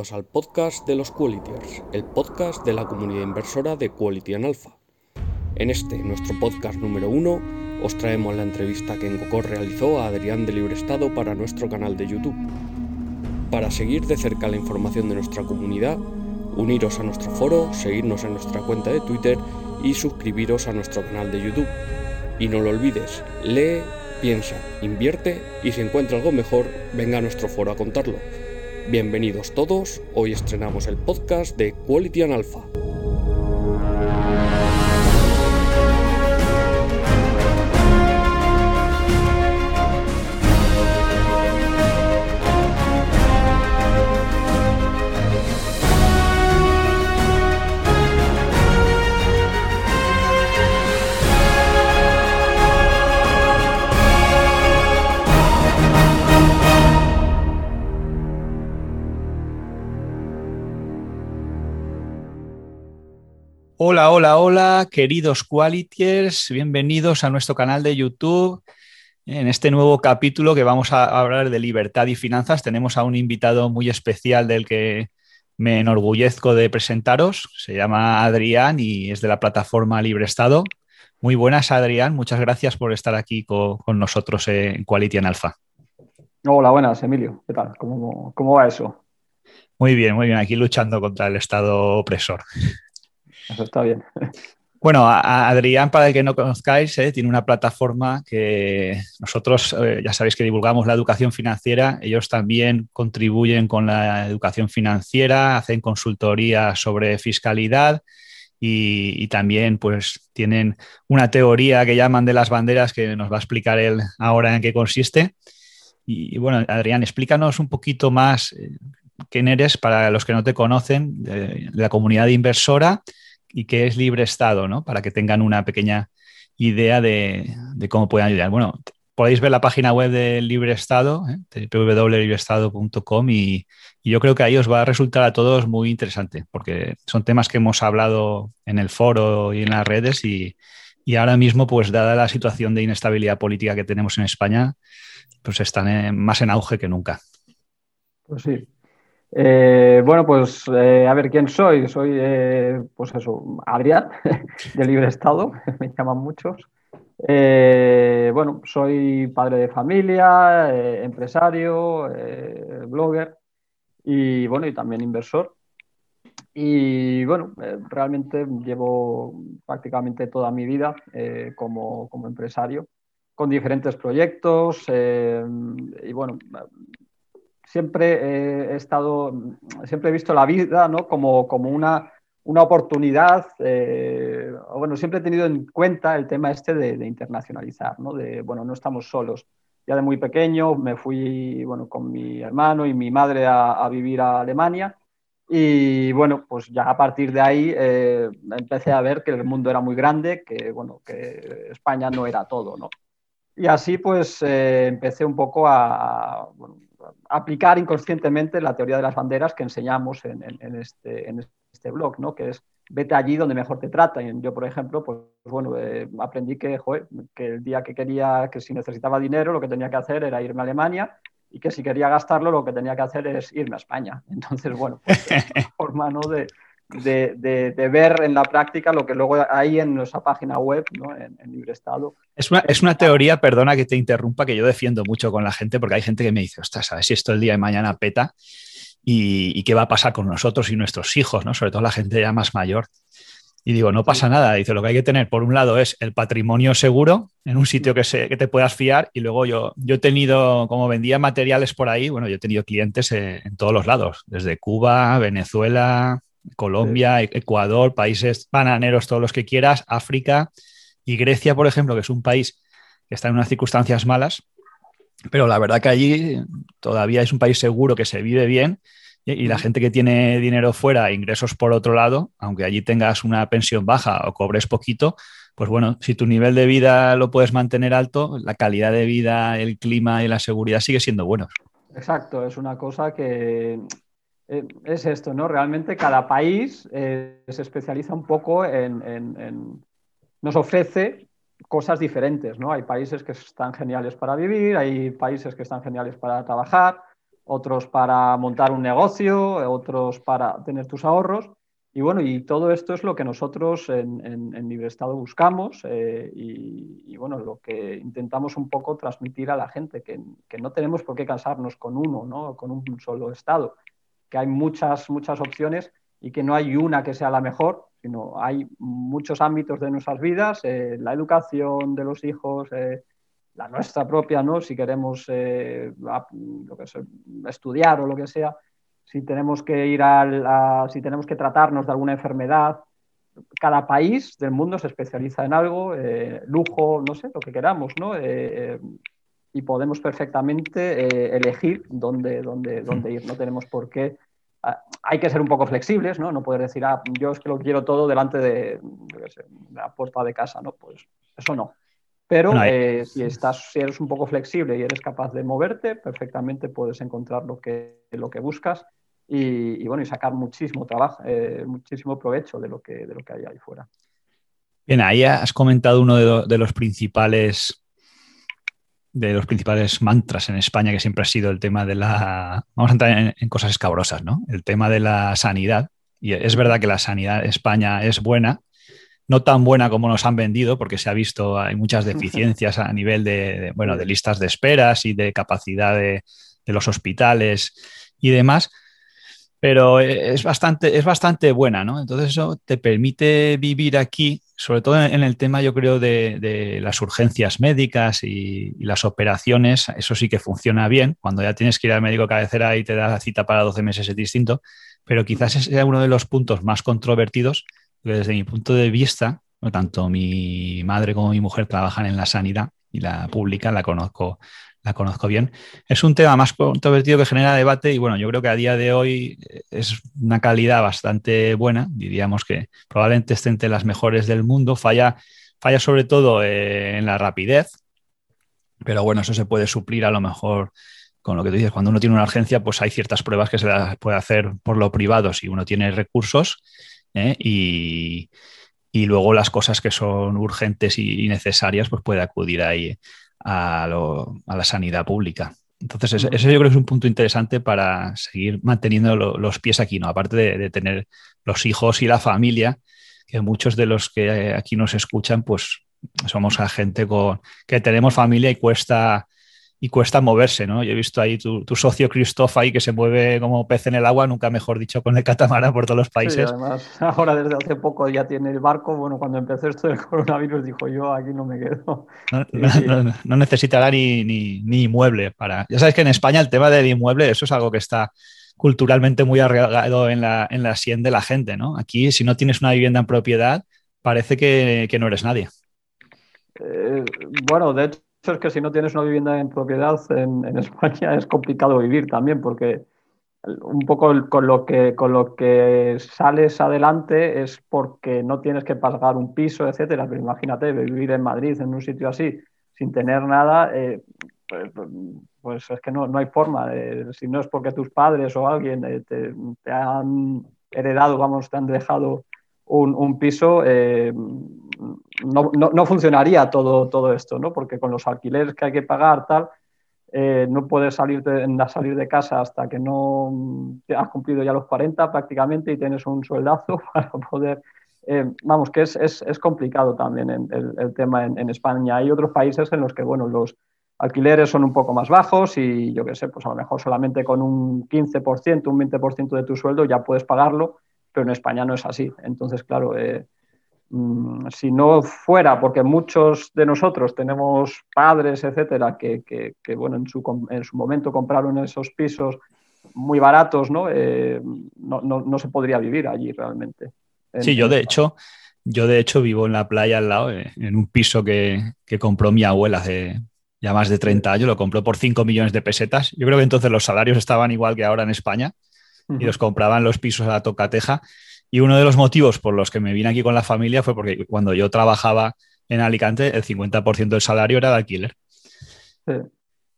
al podcast de los Qualitiers, el podcast de la comunidad inversora de Quality and Alpha. En este, nuestro podcast número uno, os traemos la entrevista que Engocor realizó a Adrián de Libre Estado para nuestro canal de YouTube. Para seguir de cerca la información de nuestra comunidad, uniros a nuestro foro, seguirnos en nuestra cuenta de Twitter y suscribiros a nuestro canal de YouTube. Y no lo olvides, lee, piensa, invierte y si encuentra algo mejor, venga a nuestro foro a contarlo. Bienvenidos todos, hoy estrenamos el podcast de Quality and Alpha. Hola, hola, hola, queridos Qualitiers, bienvenidos a nuestro canal de YouTube. En este nuevo capítulo que vamos a hablar de libertad y finanzas, tenemos a un invitado muy especial del que me enorgullezco de presentaros. Se llama Adrián y es de la plataforma Libre Estado. Muy buenas, Adrián. Muchas gracias por estar aquí con, nosotros en Quality en Alfa. Hola, buenas, Emilio. ¿Qué tal? ¿Cómo, ¿Cómo va eso? Muy bien, muy bien. Aquí luchando contra el Estado opresor. Eso está bien. Bueno, Adrián, para el que no conozcáis, eh, tiene una plataforma que nosotros eh, ya sabéis que divulgamos la educación financiera. Ellos también contribuyen con la educación financiera, hacen consultoría sobre fiscalidad y, también pues tienen una teoría que llaman de las banderas que nos va a explicar él ahora en qué consiste. Y, bueno, Adrián, explícanos un poquito más eh, quién eres para los que no te conocen de la comunidad inversora y qué es Libre Estado, ¿no? Para que tengan una pequeña idea de, cómo pueden ayudar. Bueno, podéis ver la página web de Libre Estado, ¿eh? www.libreestado.com y, yo creo que ahí os va a resultar a todos muy interesante porque son temas que hemos hablado en el foro y en las redes y ahora mismo, pues dada la situación de inestabilidad política que tenemos en España, pues están más en auge que nunca. Pues sí, eh, bueno, pues eh, a ver quién soy. Soy, eh, pues eso, Adrián, de Libre Estado, me llaman muchos. bueno, soy padre de familia, empresario, blogger y bueno, y también inversor. Y bueno, realmente llevo prácticamente toda mi vida como, como, empresario, con diferentes proyectos. y bueno, siempre he estado, siempre he visto la vida ¿no? como, como una, una oportunidad, eh, bueno, siempre he tenido en cuenta el tema este de, internacionalizar, ¿no? De, bueno, no estamos solos. Ya de muy pequeño me fui, bueno, con mi hermano y mi madre a, vivir a Alemania y, bueno, pues ya a partir de ahí eh, empecé a ver que el mundo era muy grande, que, bueno, que España no era todo, ¿no? Y así, pues, eh, empecé un poco a, aplicar inconscientemente la teoría de las banderas que enseñamos en, este, en este blog, ¿no? que es vete allí donde mejor te tratan. Yo, por ejemplo, pues, bueno, eh, aprendí que, que el día que quería, que si necesitaba dinero, lo que tenía que hacer era irme a Alemania y que si quería gastarlo, lo que tenía que hacer es irme a España. Entonces, bueno, pues, forma ¿no? de, de, ver en la práctica lo que luego hay en nuestra página web, ¿no? en, Libre Estado. Es una, es una, teoría, perdona que te interrumpa, que yo defiendo mucho con la gente, porque hay gente que me dice, ostras, ¿sabes si esto el día de mañana peta? Y, qué va a pasar con nosotros y nuestros hijos, ¿no? sobre todo la gente ya más mayor. Y digo, no pasa nada. Dice, lo que hay que tener, por un lado, es el patrimonio seguro en un sitio que, se, que te puedas fiar. Y luego yo, yo he tenido, como vendía materiales por ahí, bueno, yo he tenido clientes en, en todos los lados, desde Cuba, Venezuela, Colombia, e-, Ecuador, países bananeros, todos los que quieras, África y Grecia, por ejemplo, que es un país que está en unas circunstancias malas, pero la verdad que allí todavía es un país seguro que se vive bien y, la gente que tiene dinero fuera, ingresos por otro lado, aunque allí tengas una pensión baja o cobres poquito, pues bueno, si tu nivel de vida lo puedes mantener alto, la calidad de vida, el clima y la seguridad sigue siendo buenos. Exacto, es una cosa que eh, es esto, ¿no? Realmente cada país eh, se especializa un poco en, nos ofrece cosas diferentes, ¿no? Hay países que están geniales para vivir, hay países que están geniales para trabajar, otros para montar un negocio, otros para tener tus ahorros. Y bueno, y todo esto es lo que nosotros en, en, Libre Estado buscamos eh, y, bueno, lo que intentamos un poco transmitir a la gente, que, que, no tenemos por qué casarnos con uno, ¿no? con un solo Estado, que hay muchas, muchas opciones y que no hay una que sea la mejor, sino hay muchos ámbitos de nuestras vidas, eh, la educación de los hijos, eh, la nuestra propia, ¿no? si queremos lo que estudiar o lo que sea si tenemos que ir a, si tenemos que tratarnos de alguna enfermedad. Cada país del mundo se especializa en algo, eh, lujo, no sé, lo que queramos, ¿no? Eh, eh, y podemos perfectamente elegir dónde, dónde, dónde ir. No tenemos por qué ah, hay que ser un poco flexibles, ¿no? No poder decir, ah, yo es que lo quiero todo delante de, la puerta de casa, ¿no? Pues eso no. Pero si, estás, si eres un poco flexible y eres capaz de moverte, perfectamente puedes encontrar lo que, lo que buscas y, bueno, y sacar muchísimo trabajo, eh, muchísimo provecho de lo, que, de lo que hay ahí fuera. Bien, ahí has comentado uno de, los principales de los principales mantras en España, que siempre ha sido el tema de la. Vamos a entrar en, cosas escabrosas, ¿no? El tema de la sanidad. Y es verdad que la sanidad en España es buena, no tan buena como nos han vendido, porque se ha visto, hay muchas deficiencias a nivel de, bueno, de listas de esperas y de capacidad de, de los hospitales y demás pero es bastante, es bastante buena, ¿no? Entonces eso te permite vivir aquí, sobre todo en el tema, yo creo, de, las urgencias médicas y, las operaciones, eso sí que funciona bien. Cuando ya tienes que ir al médico cabecera y te da la cita para 12 meses es distinto, pero quizás ese sea uno de los puntos más controvertidos, desde mi punto de vista, tanto mi madre como mi mujer trabajan en la sanidad y la pública, la conozco la conozco bien. Es un tema más controvertido que genera debate y bueno, yo creo que a día de hoy eh, es una calidad bastante buena, diríamos que probablemente esté entre las mejores del mundo, falla, falla sobre todo eh, en la rapidez, pero bueno, eso se puede suplir a lo mejor con lo que tú dices, cuando uno tiene una urgencia, pues hay ciertas pruebas que se puede hacer por lo privado. Si uno tiene recursos ¿eh? y, y, luego las cosas que son urgentes y necesarias, pues puede acudir ahí a, la sanidad pública. Entonces, ese, yo creo que es un punto interesante para seguir manteniendo los pies aquí, ¿no? Aparte de, tener los hijos y la familia, que muchos de los que aquí nos escuchan, pues somos gente con que tenemos familia y cuesta y cuesta moverse, ¿no? Yo he visto ahí tu, socio Christoph ahí que se mueve como pez en el agua, nunca mejor dicho, con el catamarán por todos los países. Sí, además, ahora desde hace poco ya tiene el barco. Bueno, cuando empezó esto del coronavirus dijo yo aquí no me quedo. No, necesitará ni, ni, inmueble para... Ya sabes que en España el tema del inmueble, eso es algo que está culturalmente muy arraigado en la, en la sien de la gente, ¿no? Aquí, si no tienes una vivienda en propiedad, parece que, que no eres nadie. Eh, bueno, de hecho es que si no tienes una vivienda en propiedad en, España es complicado vivir también, porque un poco con lo, que, con lo que sales adelante es porque no tienes que pagar un piso, etcétera. Pero imagínate, vivir en Madrid, en un sitio así, sin tener nada, eh, pues, pues, es que no, no hay forma. si no es porque tus padres o alguien eh, te, han heredado, vamos, te han dejado un, un piso, eh, no, no, funcionaría todo, todo esto, ¿no? Porque con los alquileres que hay que pagar, tal, eh, no puedes salir de, salir de casa hasta que no has cumplido ya los 40 prácticamente y tienes un sueldazo para poder... Eh, vamos, que es, es, es, complicado también el, el tema en, en, España. Hay otros países en los que, bueno, los alquileres son un poco más bajos y yo qué sé, pues a lo mejor solamente con un 15%, un 20% de tu sueldo ya puedes pagarlo, pero en España no es así. Entonces, claro, eh, Mm, si no fuera porque muchos de nosotros tenemos padres, etcétera, que, bueno, en su, en su, momento compraron esos pisos muy baratos, eh, ¿no? no, no, se podría vivir allí realmente. Sí, yo de hecho, yo de hecho vivo en la playa al lado, eh, en un piso que, compró mi abuela hace ya más de 30 años, lo compró por 5 millones de pesetas. Yo creo que entonces los salarios estaban igual que ahora en España y los compraban los pisos a la tocateja y uno de los motivos por los que me vine aquí con la familia fue porque cuando yo trabajaba en Alicante, el 50% del salario era de alquiler.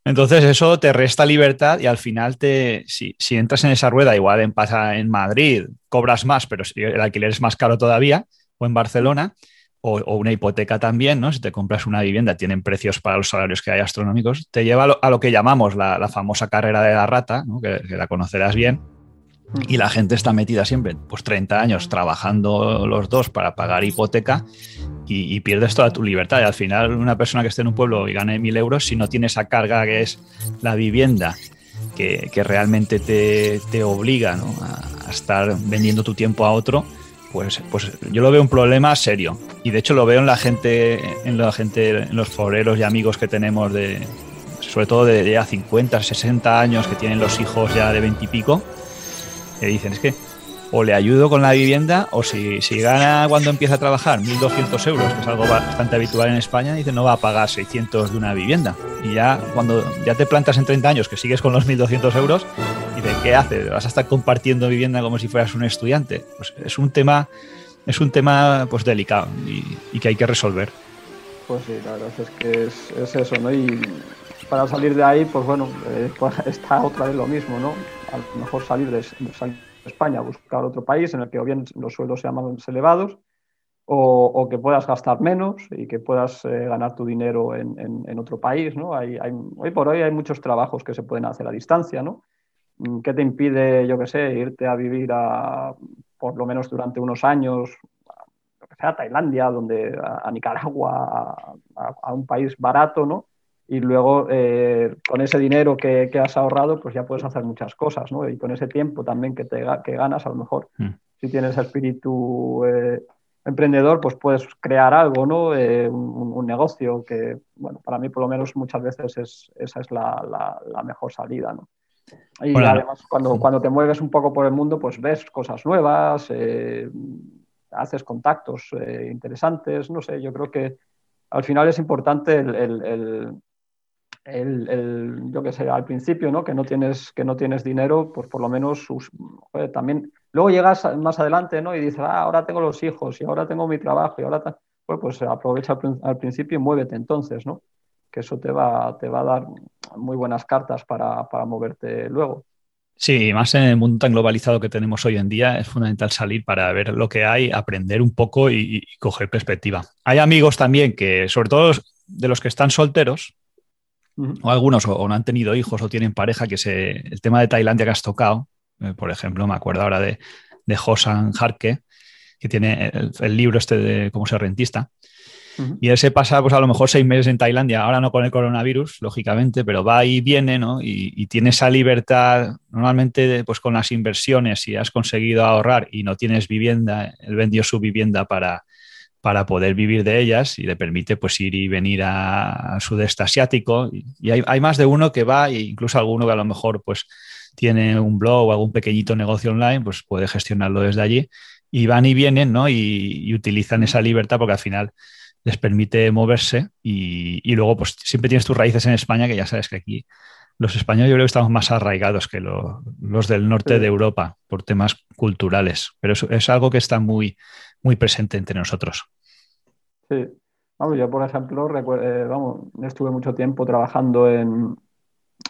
Entonces eso te resta libertad y al final te, si, entras en esa rueda, igual en, pasa en Madrid, cobras más, pero el alquiler es más caro todavía, o en Barcelona, o, una hipoteca también, ¿no? Si te compras una vivienda, tienen precios para los salarios que hay astronómicos, te lleva a lo, que llamamos la, famosa carrera de la rata, que, la conocerás bien, y la gente está metida siempre, pues 30 años trabajando los dos para pagar hipoteca y, pierdes toda tu libertad. Y al final, una persona que esté en un pueblo y gane mil euros, si no tiene esa carga que es la vivienda, que, realmente te, obliga a, a estar vendiendo tu tiempo a otro, pues, pues yo lo veo un problema serio. Y de hecho lo veo en la gente, en la gente, en los foreros y amigos que tenemos de, sobre todo de ya 50, 60 años que tienen los hijos ya de 20 y pico, que dicen, es que o le ayudo con la vivienda o si, si gana cuando empieza a trabajar 1.200 euros, que es algo bastante habitual en España, dice no va a pagar 600 de una vivienda. Y ya cuando ya te plantas en 30 años que sigues con los 1.200 euros, y de qué haces, vas a estar compartiendo vivienda como si fueras un estudiante. Pues es un tema, es un tema pues delicado y, que hay que resolver. Pues sí, la verdad es que es, eso, ¿no? Y para salir de ahí, pues bueno, eh, está otra vez lo mismo, ¿no? A lo mejor salir de, salir España, buscar otro país en el que o bien los sueldos sean más elevados o, que puedas gastar menos y que puedas eh, ganar tu dinero en, otro país. ¿no? Hay, hoy por hoy hay muchos trabajos que se pueden hacer a distancia. ¿no? Mm, ¿Qué te impide, yo qué sé, irte a vivir a, por lo menos durante unos años, a Tailandia, donde, a, Nicaragua, a, a, un país barato, ¿no? Y luego eh, con ese dinero que, has ahorrado, pues ya puedes hacer muchas cosas, ¿no? Y con ese tiempo también que, te, que ganas, a lo mejor, mm. si tienes espíritu eh, emprendedor, pues puedes crear algo, ¿no? Eh, un, negocio que, bueno, para mí por lo menos muchas veces es, esa es la, mejor salida, ¿no? Y además cuando, cuando te mueves un poco por el mundo, pues ves cosas nuevas, haces contactos interesantes, no sé, yo creo que al final es importante el el, yo que sé, al principio, ¿no? Que no tienes, que no tienes dinero, pues por lo menos también. Luego llegas más adelante, ¿no? Y dices, ah, ahora tengo los hijos y ahora tengo mi trabajo y ahora pues, pues aprovecha al, principio y muévete entonces, ¿no? Que eso te va, te va a dar muy buenas cartas para, moverte luego. Sí, más en el mundo tan globalizado que tenemos hoy en día, es fundamental salir para ver lo que hay, aprender un poco y coger perspectiva. Hay amigos también que, sobre todo de los que están solteros, o algunos o, no han tenido hijos o tienen pareja, que se, el tema de Tailandia que has tocado, eh, por ejemplo, me acuerdo ahora de, de Hosan Harke, que tiene el, libro este de cómo ser rentista. Y él se pasa, pues a lo mejor seis meses en Tailandia, ahora no con el coronavirus, lógicamente, pero va y viene, ¿no? Y, y, tiene esa libertad, normalmente, pues con las inversiones, si has conseguido ahorrar y no tienes vivienda, él vendió su vivienda para, para poder vivir de ellas y le permite pues ir y venir al sudeste asiático. Y hay, más de uno que va, e incluso alguno que a lo mejor pues tiene un blog o algún pequeñito negocio online, pues puede gestionarlo desde allí. Y van y vienen, ¿no? Y, utilizan esa libertad porque al final les permite moverse y, luego pues siempre tienes tus raíces en España, que ya sabes que aquí los españoles yo creo que estamos más arraigados que los del norte de Europa por temas culturales, pero es algo que está muy, muy presente entre nosotros. Sí, vamos, yo por ejemplo, eh, vamos, estuve mucho tiempo trabajando en,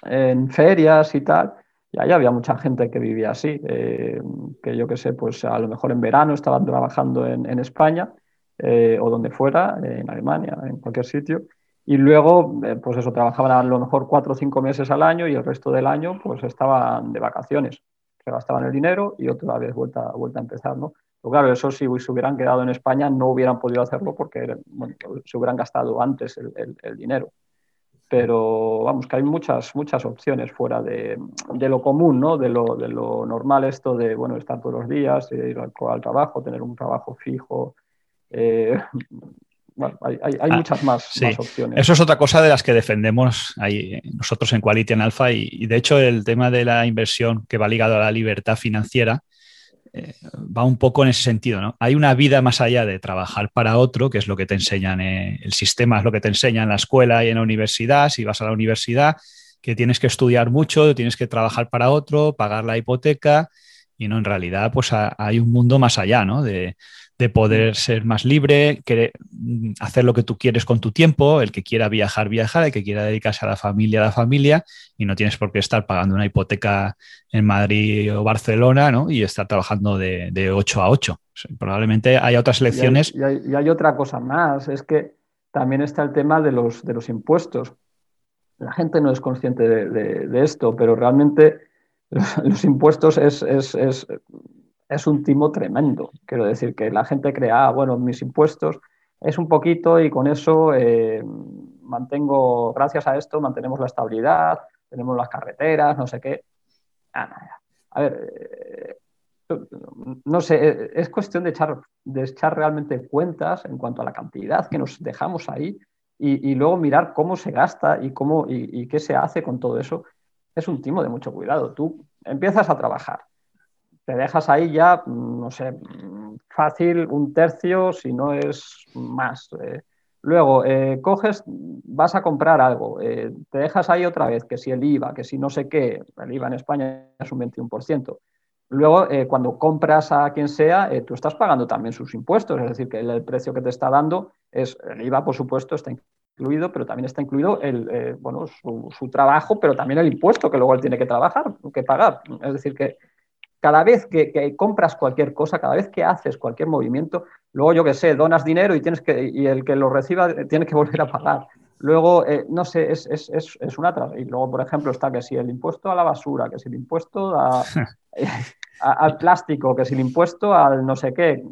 en, ferias y tal, y ahí había mucha gente que vivía así, eh, que yo qué sé, pues a lo mejor en verano estaban trabajando en, en España eh, o donde fuera, en Alemania, en cualquier sitio, y luego, pues eso, trabajaban a lo mejor cuatro o cinco meses al año y el resto del año pues estaban de vacaciones, se gastaban el dinero y otra vez vuelta, vuelta a empezar, ¿no? Pero claro, eso si se hubieran quedado en España no hubieran podido hacerlo porque se hubieran gastado antes el, dinero. Pero vamos, que hay muchas, muchas opciones fuera de, lo común, ¿no? De lo, de lo, normal esto de, bueno, estar todos los días, ir al, trabajo, tener un trabajo fijo. Eh, bueno, hay, ah, muchas más, opciones. Eso es otra cosa de las que defendemos ahí, nosotros en Quality en Alpha y, de hecho el tema de la inversión que va ligado a la libertad financiera eh, va un poco en ese sentido, ¿no? Hay una vida más allá de trabajar para otro, que es lo que te enseñan, eh, el sistema es lo que te enseña en la escuela y en la universidad, si vas a la universidad, que tienes que estudiar mucho, tienes que trabajar para otro, pagar la hipoteca y no, en realidad, pues hay un mundo más allá, ¿no? De, poder ser más libre, mm, hacer lo que tú quieres con tu tiempo, el que quiera viajar, viajar, el que quiera dedicarse a la familia, a la familia, y no tienes por qué estar pagando una hipoteca en Madrid o Barcelona, ¿no? Y estar trabajando de, de 8 a 8. Probablemente haya otras lecciones. Y hay, otra cosa más, es que también está el tema de los, de los impuestos. La gente no es consciente de esto, pero realmente los, impuestos es, es, un timo tremendo. Quiero decir que la gente crea, ah, bueno, mis impuestos es un poquito y con eso eh, mantengo, gracias a esto, mantenemos la estabilidad, tenemos las carreteras, no sé qué. Ah, a ver, eh, no sé, eh, es cuestión de echar, de echar realmente cuentas en cuanto a la cantidad que nos dejamos ahí y, luego mirar cómo se gasta y, cómo, y qué se hace con todo eso es un timo de mucho cuidado. Tú empiezas a trabajar, te dejas ahí ya, no sé, fácil un tercio, si no es más. Eh. luego, eh, coges, vas a comprar algo, eh, te dejas ahí otra vez, que si el IVA, que si no sé qué, el IVA en España es un 21%. Luego, cuando compras a quien sea, tú estás pagando también sus impuestos, es decir, que el, precio que te está dando es, el IVA, por supuesto, está incluido, pero también está incluido el, eh, bueno, su, trabajo, pero también el impuesto que luego él tiene que trabajar, que pagar. Es decir, que cada vez que, compras cualquier cosa, cada vez que haces cualquier movimiento, luego yo que sé, donas dinero y, tienes que, y el que lo reciba tiene que volver a pagar. Luego, eh, no sé, es, es, es, es, una... Y luego, por ejemplo, está que si el impuesto a la basura, que si el impuesto al plástico, que si el impuesto al no sé qué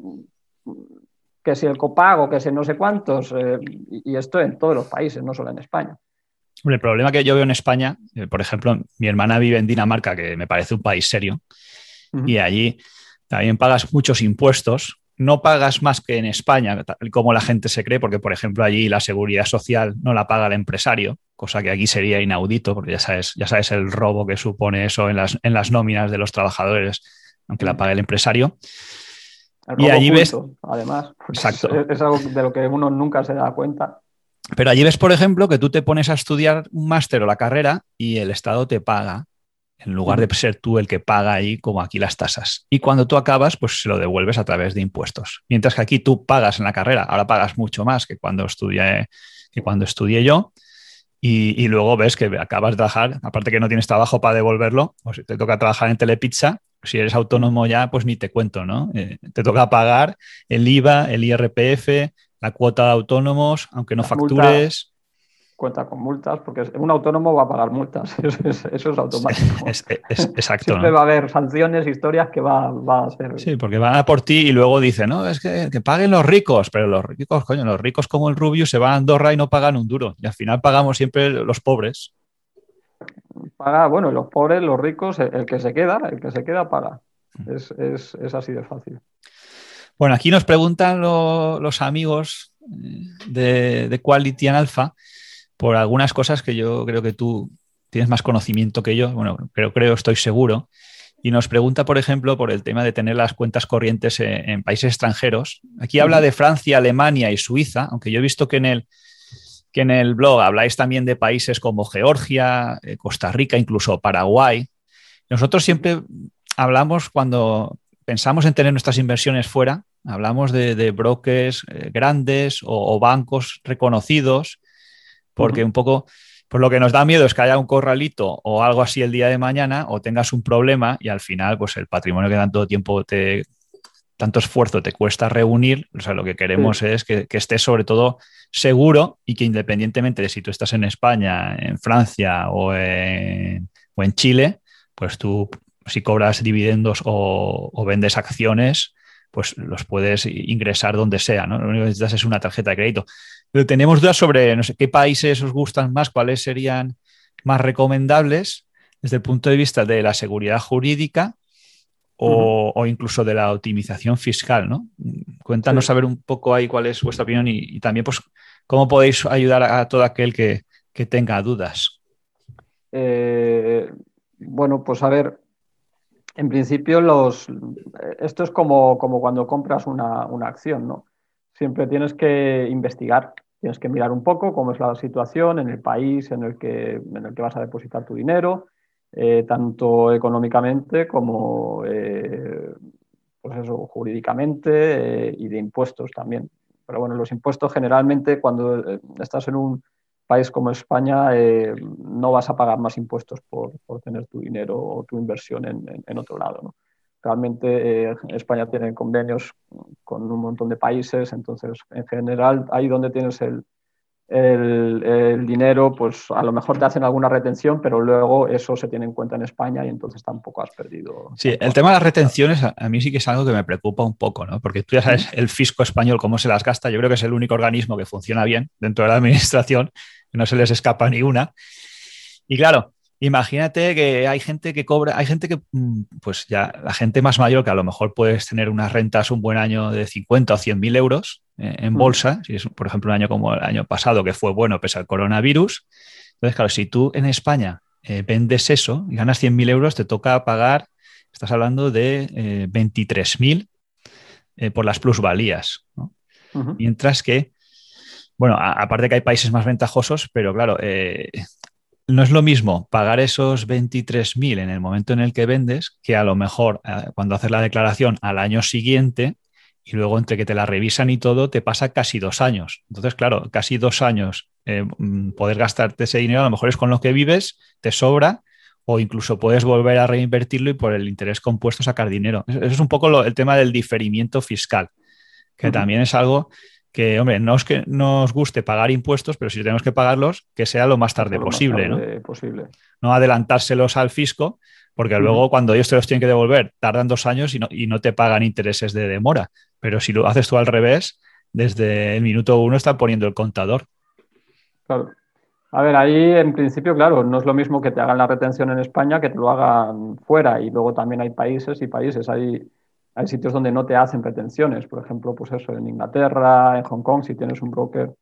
que si el copago, que si no sé cuántos, eh, y esto en todos los países, no solo en España. El problema que yo veo en España, eh, por ejemplo, mi hermana vive en Dinamarca, que me parece un país serio, y allí también pagas muchos impuestos. No pagas más que en España, como la gente se cree, porque, por ejemplo, allí la seguridad social no la paga el empresario, cosa que aquí sería inaudito, porque ya sabes, ya sabes el robo que supone eso en las, en las nóminas de los trabajadores, aunque la pague el empresario y allí ves. Además, Exacto. Es, algo de lo que uno nunca se da cuenta. Pero allí ves, por ejemplo, que tú te pones a estudiar un máster o la carrera y el Estado te paga, en lugar de ser tú el que paga ahí, como aquí las tasas. Y cuando tú acabas, pues se lo devuelves a través de impuestos. Mientras que aquí tú pagas en la carrera, ahora pagas mucho más que cuando estudié, que cuando estudié yo. Y, luego ves que acabas de trabajar, aparte que no tienes trabajo para devolverlo, o si te toca trabajar en Telepizza, si eres autónomo ya, pues ni te cuento, ¿no? Eh, te toca pagar el IVA, el IRPF, la cuota de autónomos, aunque no factures. cuenta con multas, porque un autónomo va a pagar multas, eso es, automático. Es, exacto. Siempre va a haber sanciones, historias que va, a hacer. Sí, porque van a por ti y luego dicen, no, es que, que, paguen los ricos, pero los ricos, coño, los ricos como el Rubio se van a Andorra y no pagan un duro, y al final pagamos siempre los pobres paga, bueno, los pobres, los ricos, el, que se queda, el que se queda paga. Mm. Es, así de fácil. Bueno, aquí nos preguntan los amigos eh, de, de, Quality and Alpha por algunas cosas que yo creo que tú tienes más conocimiento que yo, bueno, pero creo, estoy seguro. Y nos pregunta, por ejemplo, por el tema de tener las cuentas corrientes en, países extranjeros. Aquí habla de Francia, Alemania y Suiza, aunque yo he visto que en el, que en el blog habláis también de países como Georgia, eh, Costa Rica, incluso Paraguay. Nosotros siempre hablamos cuando pensamos en tener nuestras inversiones fuera, hablamos de, brokers eh, grandes o, bancos reconocidos, porque un poco, pues lo que nos da miedo es que haya un corralito o algo así el día de mañana o tengas un problema y al final, pues el patrimonio que tanto tiempo te, tanto esfuerzo te cuesta reunir, o sea, lo que queremos es que, que estés sobre todo seguro y que independientemente de si tú estás en España, en Francia o en, Chile, pues tú si cobras dividendos o, vendes acciones, pues los puedes ingresar donde sea, ¿no? Lo único que necesitas es una tarjeta de crédito. Pero tenemos dudas sobre, no sé, qué países os gustan más, cuáles serían más recomendables desde el punto de vista de la seguridad jurídica o, incluso de la optimización fiscal, ¿no? Cuéntanos a ver un poco ahí cuál es vuestra opinión y, también pues cómo podéis ayudar a, todo aquel que, tenga dudas. Eh, bueno, pues a ver, en principio los, esto es como, como cuando compras una, acción, ¿no? Siempre tienes que investigar, tienes que mirar un poco cómo es la situación en el país en el que, en el que vas a depositar tu dinero, eh, tanto económicamente como eh, pues eso, jurídicamente y de impuestos también. Pero bueno, los impuestos generalmente cuando estás en un país como España no vas a pagar más impuestos por, por, tener tu dinero o tu inversión en, en, otro lado. Realmente España tiene convenios con un montón de países, entonces en general ahí donde tienes el, el, dinero, pues a lo mejor te hacen alguna retención, pero luego eso se tiene en cuenta en España y entonces tampoco has perdido. Sí, el tema de las retenciones a, mí sí que es algo que me preocupa un poco, ¿no? Porque tú ya sabes el fisco español cómo se las gasta. Yo creo que es el único organismo que funciona bien dentro de la administración, que no se les escapa ni una. Y claro, Imagínate que hay gente que cobra, hay gente que, mm, pues ya, la gente más mayor que a lo mejor puedes tener unas rentas un buen año de 50 o 100 mil euros eh, en mm. bolsa, si es, por ejemplo, un año como el año pasado, que fue bueno pese al coronavirus. Entonces, claro, si tú en España eh, vendes eso y ganas 100 mil euros, te toca pagar, estás hablando de eh, 23 mil eh, por las plusvalías. Mientras que, bueno, aparte que hay países más ventajosos, pero claro, no es lo mismo pagar esos 23.000 en el momento en el que vendes que a lo mejor eh, cuando haces la declaración al año siguiente y luego entre que te la revisan y todo te pasa casi dos años. Entonces, claro, casi dos años eh, mm, poder gastarte ese dinero a lo mejor es con lo que vives, te sobra o incluso puedes volver a reinvertirlo y por el interés compuesto sacar dinero. Eso es un poco el tema del diferimiento fiscal, que también es algo que, hombre, no es que nos guste pagar impuestos, pero si tenemos que pagarlos, que sea lo más tarde, posible, ¿no? posible, ¿no? adelantárselos al fisco, porque luego cuando ellos te los tienen que devolver, tardan dos años y no, y no te pagan intereses de demora. Pero si lo haces tú al revés, desde el minuto uno están poniendo el contador. Claro. A ver, ahí en principio, claro, no es lo mismo que te hagan la retención en España que te lo hagan fuera. Y luego también hay países y países. Hay hay sitios donde no te hacen retenciones, por ejemplo, pues eso, en Inglaterra, en Hong Kong, si tienes un broker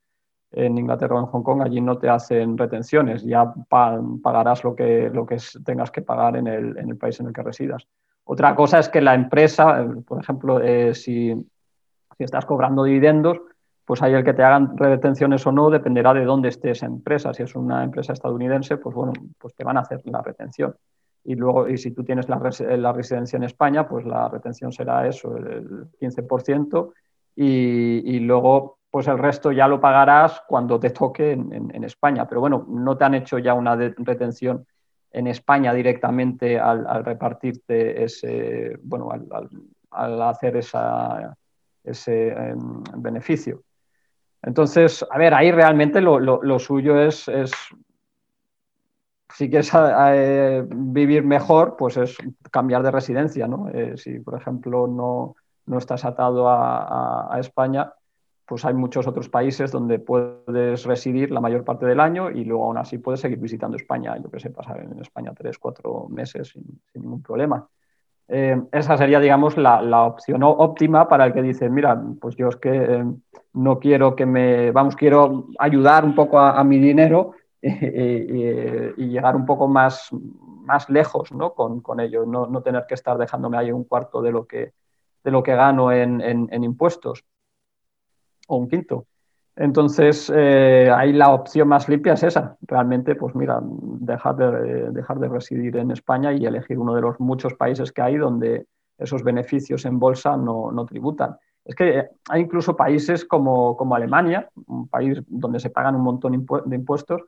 en Inglaterra o en Hong Kong, allí no te hacen retenciones, ya pagarás lo que, lo que tengas que pagar en el, en el, país en el que residas. Otra cosa es que la empresa, por ejemplo, eh, si, si, estás cobrando dividendos, pues ahí el que te hagan retenciones o no dependerá de dónde esté esa empresa. Si es una empresa estadounidense, pues bueno, pues te van a hacer la retención y luego, y si tú tienes la, la, residencia en España, pues la retención será eso, el 15%, y, luego, pues el resto ya lo pagarás cuando te toque en, España. Pero bueno, no te han hecho ya una retención en España directamente al, repartirte ese, bueno, al, hacer esa, ese em, beneficio. Entonces, a ver, ahí realmente lo, lo, suyo es si quieres eh, vivir mejor, pues es cambiar de residencia, ¿no? Eh, si, por ejemplo, no, no estás atado a, a, España, pues hay muchos otros países donde puedes residir la mayor parte del año y luego aún así puedes seguir visitando España, yo que sé, pasar en España tres, cuatro meses sin, ningún problema. Eh, esa sería, digamos, la, la, opción óptima para el que dice, mira, pues yo es que no quiero que me, vamos, quiero ayudar un poco a mi dinero, y, llegar un poco más, más lejos ¿no? con, con ello, no, no, tener que estar dejándome ahí un cuarto de lo que, de lo que gano en, en, impuestos o un quinto. Entonces, eh, ahí la opción más limpia es esa. Realmente, pues mira, dejar de, dejar de residir en España y elegir uno de los muchos países que hay donde esos beneficios en bolsa no, no tributan. Es que hay incluso países como, como, Alemania, un país donde se pagan un montón de impuestos,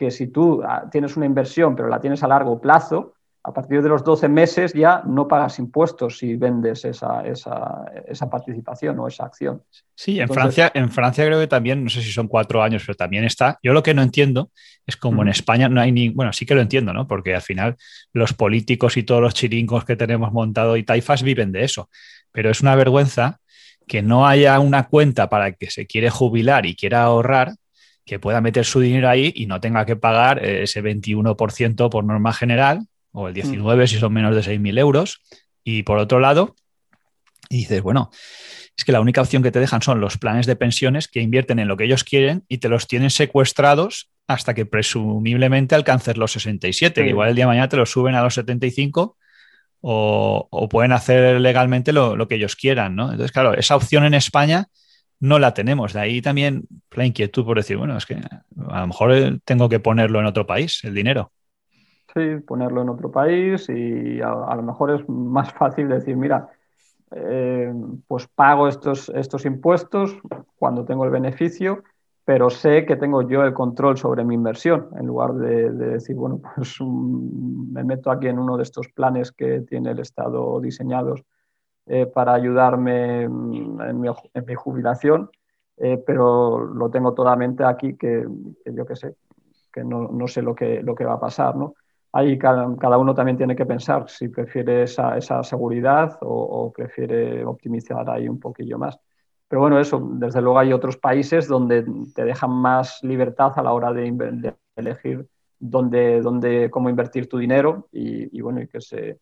que si tú ah, tienes una inversión pero la tienes a largo plazo, a partir de los 12 meses ya no pagas impuestos si vendes esa, esa, esa participación o esa acción. Sí, en, Francia, en Francia creo que también, no sé si son cuatro años, pero también está. Yo lo que no entiendo es como en España no hay ni, bueno, sí que lo entiendo, ¿no? Porque al final los políticos y todos los chiringos que tenemos montado y taifas viven de eso. Pero es una vergüenza que no haya una cuenta para el que se quiere jubilar y quiera ahorrar que pueda meter su dinero ahí y no tenga que pagar eh, ese 21% por norma general o el 19% si son menos de 6.000 euros. Y por otro lado, dices, bueno, es que la única opción que te dejan son los planes de pensiones que invierten en lo que ellos quieren y te los tienen secuestrados hasta que presumiblemente alcances los 67, igual el día de mañana te los suben a los 75 o, o pueden hacer legalmente lo, lo, que ellos quieran, ¿no? Entonces, claro, esa opción en España no la tenemos. De ahí también la inquietud por decir, bueno, es que a lo mejor tengo que ponerlo en otro país, el dinero. Sí, ponerlo en otro país y a, lo mejor es más fácil decir, mira, eh, pues pago estos, estos impuestos cuando tengo el beneficio, pero sé que tengo yo el control sobre mi inversión, en lugar de, decir, bueno, pues me meto aquí en uno de estos planes que tiene el Estado diseñados eh, para ayudarme en mi, jubilación, eh, pero lo tengo totalmente aquí que, yo qué sé, que no, no, sé lo que, lo que va a pasar, ¿no? ahí cada, uno también tiene que pensar si prefiere esa, esa seguridad o, prefiere optimizar ahí un poquillo más. Pero bueno, eso, desde luego hay otros países donde te dejan más libertad a la hora de, elegir dónde, dónde, cómo invertir tu dinero y, y bueno, y que se,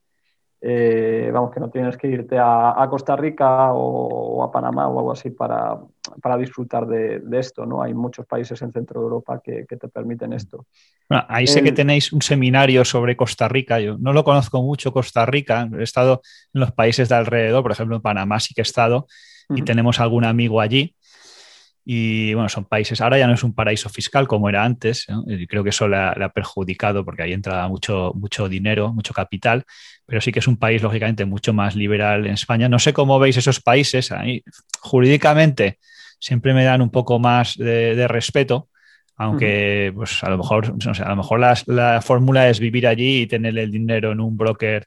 eh, vamos, que no tienes que irte a, Costa Rica o, a Panamá o algo así para, disfrutar de, esto, ¿no? Hay muchos países en Centro Europa que, te permiten esto. ahí sé que tenéis un seminario sobre Costa Rica. Yo no lo conozco mucho Costa Rica. He estado en los países de alrededor, por ejemplo, en Panamá sí que he estado y tenemos algún amigo allí. Y bueno, son países, ahora ya no es un paraíso fiscal como era antes, creo que eso le ha, perjudicado porque ahí entra mucho, mucho dinero, mucho capital, pero sí que es un país lógicamente mucho más liberal en España. No sé cómo veis esos países, ahí jurídicamente siempre me dan un poco más de, respeto, aunque pues a lo mejor, a lo mejor la fórmula es vivir allí y tener el dinero en un broker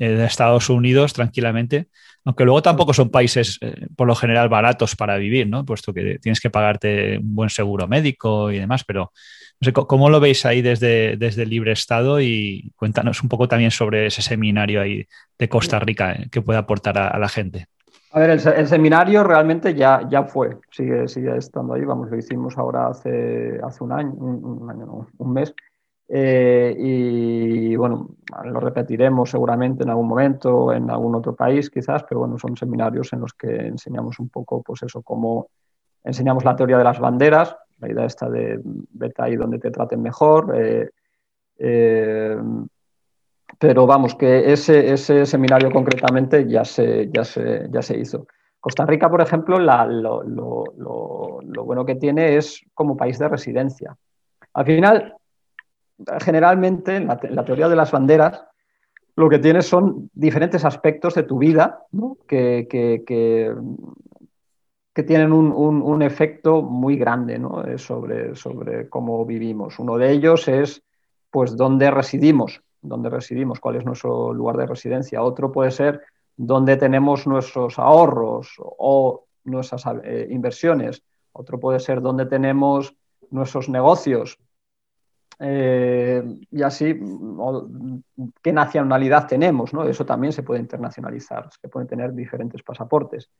eh, de Estados Unidos tranquilamente aunque luego tampoco son países eh, por lo general baratos para vivir, ¿no? Puesto que tienes que pagarte un buen seguro médico y demás, pero no sé, ¿cómo lo veis ahí desde, desde el libre Estado? Y cuéntanos un poco también sobre ese seminario ahí de Costa Rica eh, que puede aportar a, la gente. A ver, el, seminario realmente ya, ya fue, sigue, sigue estando ahí, vamos, lo hicimos ahora hace, hace un año, un, año un mes, eh, y bueno, lo repetiremos seguramente en algún momento, en algún otro país quizás, pero bueno, son seminarios en los que enseñamos un poco, pues eso, cómo enseñamos la teoría de las banderas, la idea está de vete ahí donde te traten mejor. Eh, eh, pero vamos, que ese, ese, seminario concretamente ya se, ya, se, ya se hizo. Costa Rica, por ejemplo, lo, lo, lo, bueno que tiene es como país de residencia. Al final, generalmente en la, teoría de las banderas lo que tienes son diferentes aspectos de tu vida que, que, tienen un, efecto muy grande eh, sobre, sobre cómo vivimos. Uno de ellos es pues dónde residimos, dónde residimos, cuál es nuestro lugar de residencia. Otro puede ser dónde tenemos nuestros ahorros o nuestras eh, inversiones. Otro puede ser dónde tenemos nuestros negocios eh, y así, ¿qué nacionalidad tenemos? ¿no? Eso también se puede internacionalizar, se pueden tener diferentes pasaportes,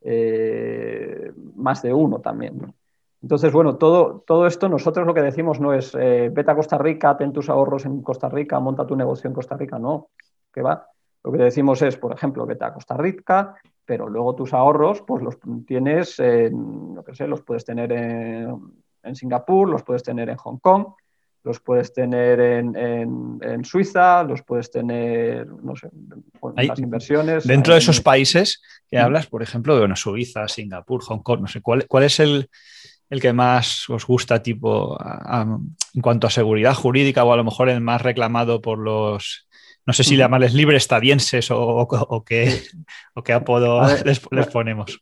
eh, más de uno también. Entonces, bueno, todo, todo esto nosotros lo que decimos no es eh, vete a Costa Rica, ten tus ahorros en Costa Rica, monta tu negocio en Costa Rica, no, que va. Lo que decimos es, por ejemplo, vete a Costa Rica, pero luego tus ahorros, pues los tienes, en, lo que sé, los puedes tener en, en Singapur, los puedes tener en Hong Kong, los puedes tener en, Suiza, los puedes tener, no sé, las inversiones. Dentro de esos países que hablas, por ejemplo, de bueno, Suiza, Singapur, Hong Kong, no sé, ¿cuál, cuál es el, que más os gusta tipo en cuanto a seguridad jurídica o a lo mejor el más reclamado por los, no sé si llamarles libre estadienses o, qué, o qué apodo les, ponemos?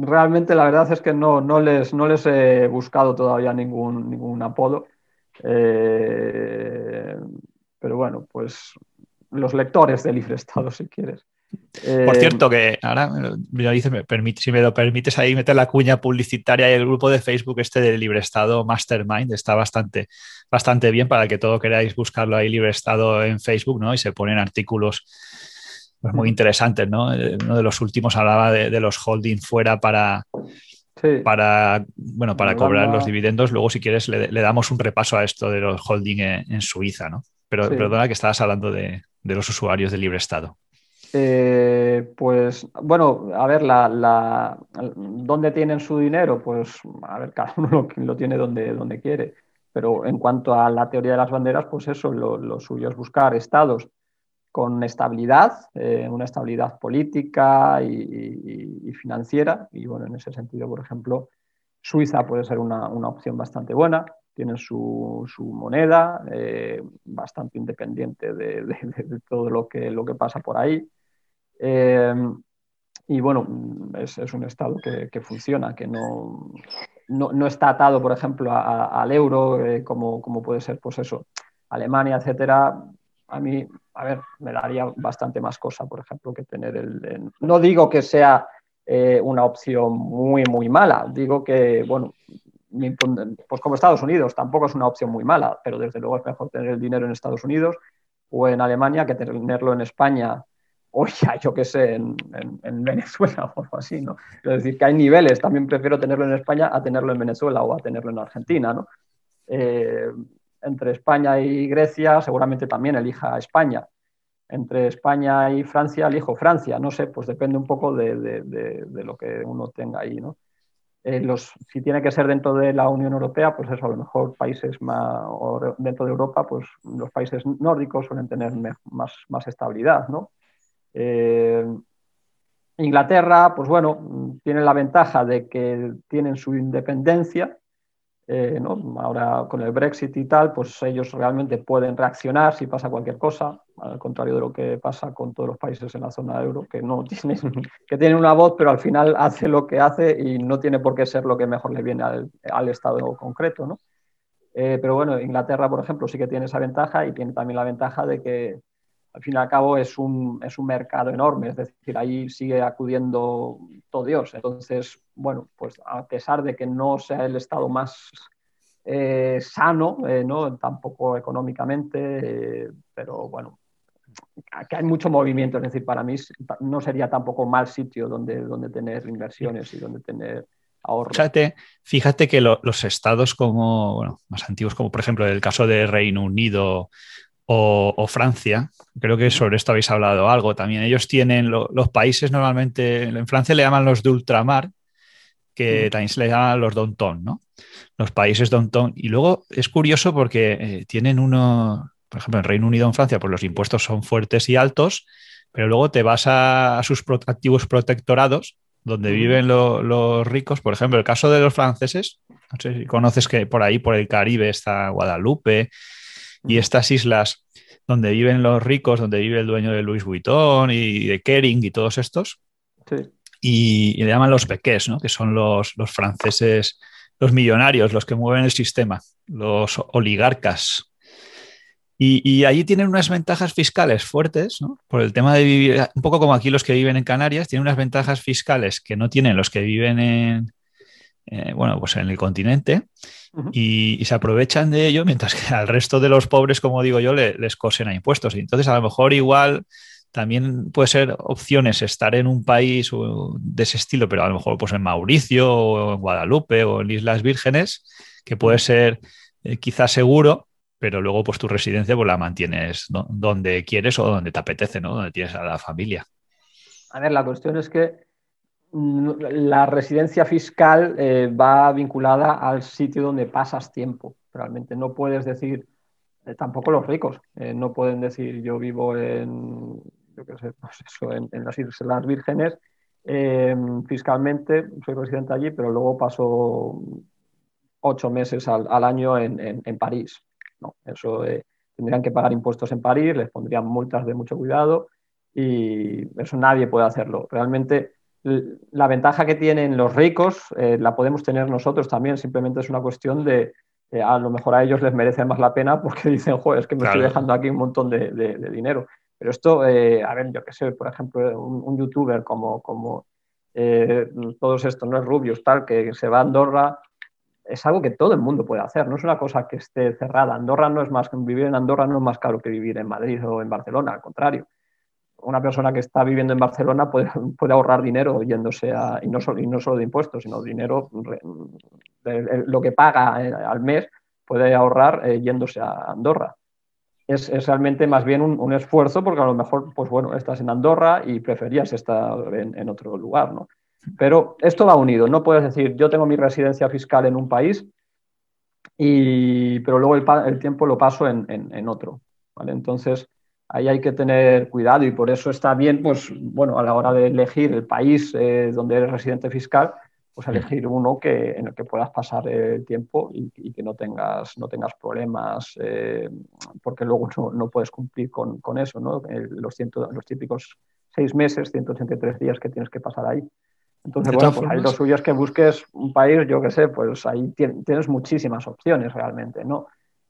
Realmente la verdad es que no, no, les, no les he buscado todavía ningún, ningún apodo. Eh, pero bueno, pues los lectores de Libre Estado, si quieres. Por eh, cierto, que ahora me dice, me permite, si me lo permites ahí meter la cuña publicitaria y el grupo de Facebook este de Libre Estado Mastermind está bastante, bastante bien para que todo queráis buscarlo ahí Libre Estado en Facebook, ¿no? Y se ponen artículos pues, muy interesantes, ¿no? Eh, uno de los últimos hablaba de los holding fuera para, para, bueno, para cobrar los dividendos. Luego, si quieres, le, damos un repaso a esto de los holding en, Suiza, ¿no? Pero perdona que estabas hablando de, los usuarios de libre estado. Eh, pues bueno, a ver, la, ¿dónde tienen su dinero? Pues a ver, cada uno lo, tiene donde, donde quiere. Pero en cuanto a la teoría de las banderas, pues eso, lo suyo es buscar estados con estabilidad, eh, una estabilidad política y, financiera. Y bueno, en ese sentido, por ejemplo, Suiza puede ser una, opción bastante buena. tienen su, moneda, eh, bastante independiente de, todo lo que, lo que pasa por ahí. Eh, y bueno, es, un Estado que, funciona, que no, no, está atado, por ejemplo, al euro, como, como, puede ser, pues eso, Alemania, etcétera. A mí, a ver, me daría bastante más cosa, por ejemplo, que tener el... no digo que sea una opción muy, muy mala, digo que, bueno, pues como Estados Unidos, tampoco es una opción muy mala, pero desde luego es mejor tener el dinero en Estados Unidos o en Alemania que tenerlo en España o ya, yo qué sé, en, Venezuela o algo así, ¿no? Es decir, que hay niveles, también prefiero tenerlo en España a tenerlo en Venezuela o a tenerlo en Argentina, ¿no? Eh, entre España y Grecia seguramente también elija España. Entre España y Francia elijo Francia, no sé, pues depende un poco de, de lo que uno tenga ahí, ¿no? Eh, si tiene que ser dentro de la Unión Europea, pues eso, a lo mejor países más, dentro de Europa, pues los países nórdicos suelen tener más, más estabilidad, ¿no? Eh, Inglaterra, pues bueno, tiene la ventaja de que tienen su independencia, eh, ahora con el Brexit y tal, pues ellos realmente pueden reaccionar si pasa cualquier cosa, al contrario de lo que pasa con todos los países en la zona euro, que no tienen, que tienen una voz, pero al final hace lo que hace y no tiene por qué ser lo que mejor le viene al, Estado concreto. ¿no? Eh, pero bueno, Inglaterra, por ejemplo, sí que tiene esa ventaja y tiene también la ventaja de que al fin y al cabo es un, es un mercado enorme, es decir, ahí sigue acudiendo todo Dios. Entonces, bueno, pues a pesar de que no sea el estado más eh, sano, eh, ¿no? tampoco económicamente, eh, pero bueno, que hay mucho movimiento, es decir, para mí no sería tampoco mal sitio donde, donde tener inversiones y donde tener ahorros. Fíjate, fíjate que los estados como, bueno, más antiguos, como por ejemplo el caso de Reino Unido o, Francia, creo que sobre esto habéis hablado algo también. Ellos tienen los países normalmente, en Francia le llaman los de ultramar, que también se le llaman los Donton, ¿no? Los países Donton. Y luego es curioso porque eh, tienen uno, por ejemplo, en Reino Unido en Francia, pues los impuestos son fuertes y altos, pero luego te vas a, sus activos protectorados, donde viven los ricos. Por ejemplo, el caso de los franceses, no sé si conoces que por ahí, por el Caribe, está Guadalupe y estas islas donde viven los ricos, donde vive el dueño de Louis Vuitton y de Kering y todos estos. Y, le llaman los bequés, ¿no? que son los, los, franceses, los millonarios, los que mueven el sistema, los oligarcas. Y, y, allí tienen unas ventajas fiscales fuertes, ¿no? por el tema de vivir, un poco como aquí los que viven en Canarias, tienen unas ventajas fiscales que no tienen los que viven en, eh, bueno, pues en el continente y, se aprovechan de ello, mientras que al resto de los pobres, como digo yo, les cosen a impuestos. Y entonces, a lo mejor igual también puede ser opciones estar en un país de ese estilo, pero a lo mejor pues en Mauricio o en Guadalupe o en Islas Vírgenes, que puede ser eh, quizás seguro, pero luego pues tu residencia pues la mantienes donde quieres o donde te apetece, ¿no? Donde tienes a la familia. A ver, la cuestión es que la residencia fiscal eh, va vinculada al sitio donde pasas tiempo. Realmente no puedes decir, eh, tampoco los ricos, eh, no pueden decir yo vivo en, pues en, las Islas Vírgenes, fiscalmente soy residente allí, pero luego paso ocho meses al, año en, París. No, eso tendrían que pagar impuestos en París, les pondrían multas de mucho cuidado y eso nadie puede hacerlo. Realmente la ventaja que tienen los ricos eh, la podemos tener nosotros también, simplemente es una cuestión de, eh, a lo mejor a ellos les merece más la pena porque dicen, joder, es que me estoy dejando aquí un montón de, dinero. Pero esto, eh, a ver, yo qué sé, por ejemplo, un, youtuber como, como todos estos, no es Rubius, tal, que se va a Andorra, es algo que todo el mundo puede hacer, no es una cosa que esté cerrada. Andorra no es más, vivir en Andorra no es más caro que vivir en Madrid o en Barcelona, al contrario una persona que está viviendo en Barcelona puede, puede ahorrar dinero yéndose a, y no, solo, y no solo de impuestos, sino dinero, lo que paga eh, al mes, puede ahorrar eh, yéndose a Andorra. Es, es, realmente más bien un, un, esfuerzo porque a lo mejor, pues bueno, estás en Andorra y preferías estar en, en, otro lugar, ¿no? Pero esto va unido, no puedes decir, yo tengo mi residencia fiscal en un país, y, pero luego el, el tiempo lo paso en, en otro, ¿vale? Entonces, ahí hay que tener cuidado y por eso está bien, pues bueno, a la hora de elegir el país eh, donde eres residente fiscal, pues elegir uno que, en el que puedas pasar el tiempo y, que no tengas, no tengas problemas, eh, porque luego no, puedes cumplir con, con eso, ¿no? los, ciento, los típicos seis meses, 183 días que tienes que pasar ahí. Entonces, bueno, pues ahí lo suyo es que busques un país, yo qué sé, pues ahí tienes muchísimas opciones realmente, ¿no?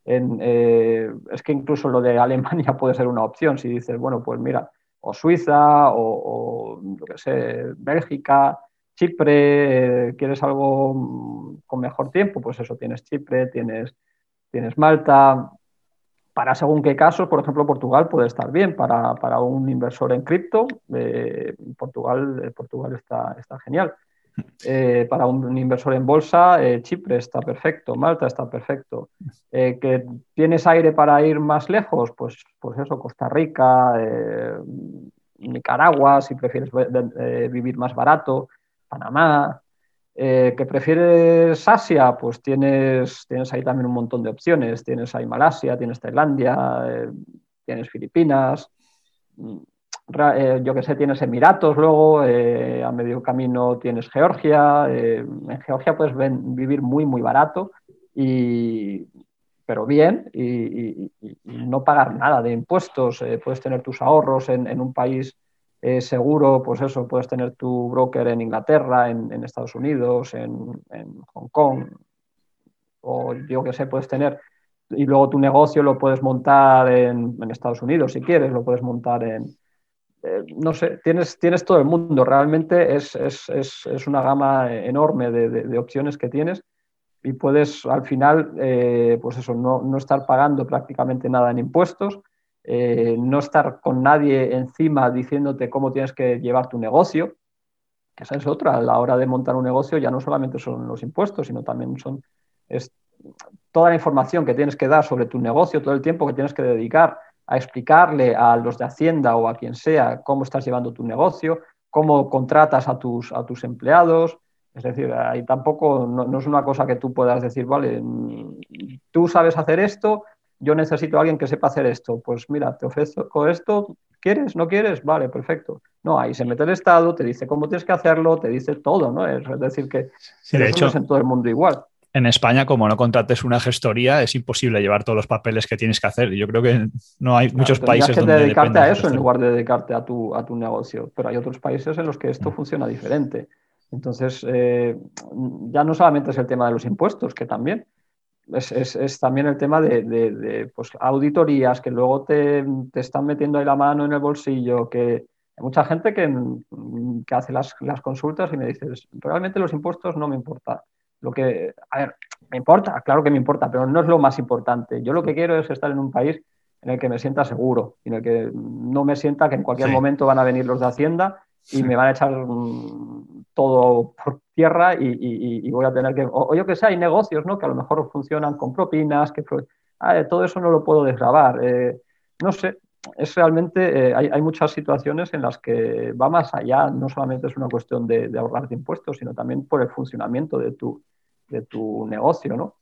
Eh, es que incluso lo de Alemania puede ser una opción si dices, bueno, pues mira, o Suiza o, lo que sé, Bélgica, Chipre, eh, quieres algo mm, con mejor tiempo, pues eso, tienes Chipre, tienes, tienes Malta. Para según qué casos, por ejemplo, Portugal puede estar bien para, para un inversor en cripto. Eh, Portugal, Portugal está, está genial. Eh, para un inversor en bolsa, eh, Chipre está perfecto, Malta está perfecto. Eh, ¿Que tienes aire para ir más lejos? Pues, pues eso, Costa Rica, Nicaragua, si prefieres vivir más barato, Panamá. ¿Que prefieres Asia? Pues tienes, tienes ahí también un montón de opciones. Tienes ahí Malasia, tienes Tailandia, tienes Filipinas eh, yo que sé, tienes Emiratos luego, eh, a medio camino tienes Georgia, eh, en Georgia puedes vivir muy, muy barato, y, pero bien, y, no pagar nada de impuestos, puedes tener tus ahorros en, un país seguro, pues eso, puedes tener tu broker en Inglaterra, en, Estados Unidos, en, Hong Kong, o yo que sé, puedes tener y luego tu negocio lo puedes montar en, Estados Unidos si quieres, lo puedes montar en, eh, no sé, tienes, tienes todo el mundo. Realmente es, una gama enorme de, opciones que tienes y puedes al final, eh, pues eso, no, estar pagando prácticamente nada en impuestos, eh, no estar con nadie encima diciéndote cómo tienes que llevar tu negocio, que esa es otra. A la hora de montar un negocio ya no solamente son los impuestos, sino también son toda la información que tienes que dar sobre tu negocio, todo el tiempo que tienes que dedicar a explicarle a los de Hacienda o a quien sea cómo estás llevando tu negocio, cómo contratas a tus, a tus empleados. Es decir, ahí tampoco no, es una cosa que tú puedas decir, vale, tú sabes hacer esto, yo necesito a alguien que sepa hacer esto. Pues mira, te ofrezco esto, ¿quieres? ¿No quieres? Vale, perfecto. No, ahí se mete el Estado, te dice cómo tienes que hacerlo, te dice todo, ¿no? Es, decir, que sí, de hecho, es en todo el mundo igual en España, como no contrates una gestoría, es imposible llevar todos los papeles que tienes que hacer. Yo creo que no hay muchos países que dedicarte a eso en lugar de dedicarte a tu, a tu negocio. Pero hay otros países en los que esto mm. funciona diferente. Entonces, eh, ya no solamente es el tema de los impuestos, que también. Es, también el tema de, pues, auditorías que luego te, están metiendo ahí la mano en el bolsillo, que hay mucha gente que, que hace las, las consultas y me dice, realmente los impuestos no me importan lo que, a ver, me importa, claro que me importa, pero no es lo más importante. Yo lo que quiero es estar en un país en el que me sienta seguro, en el que no me sienta que en cualquier momento van a venir los de Hacienda y me van a echar mm, todo por tierra y, voy a tener que, o, yo que sé, hay negocios ¿no? que a lo mejor funcionan con propinas, que ah, todo eso no lo puedo desgrabar. Eh, no sé, es realmente, eh, hay, muchas situaciones en las que va más allá, no solamente es una cuestión de, de ahorrar de impuestos, sino también por el funcionamiento de tu, de tu negocio, ¿no?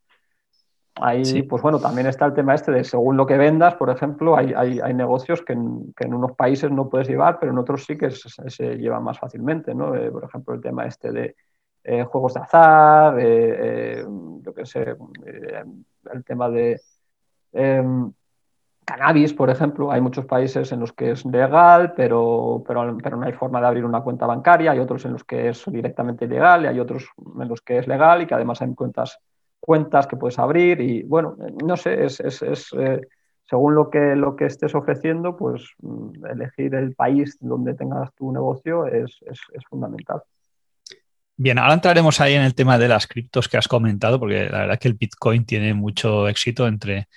Ahí, pues bueno, también está el tema este de según lo que vendas, por ejemplo, hay, negocios que en, unos países no puedes llevar, pero en otros sí que se, llevan más fácilmente, ¿no? Eh, por ejemplo, el tema este de eh, juegos de azar, eh, yo qué sé, el tema de em, cannabis, por ejemplo, hay muchos países en los que es legal, pero, pero, pero, no hay forma de abrir una cuenta bancaria, hay otros en los que es directamente ilegal y hay otros en los que es legal y que además hay cuentas, cuentas que puedes abrir. Y bueno, no sé, es, es, es eh, según lo que, lo que estés ofreciendo, pues mm, elegir el país donde tengas tu negocio es, es fundamental. Bien, ahora entraremos ahí en el tema de las criptos que has comentado, porque la verdad es que el Bitcoin tiene mucho éxito entre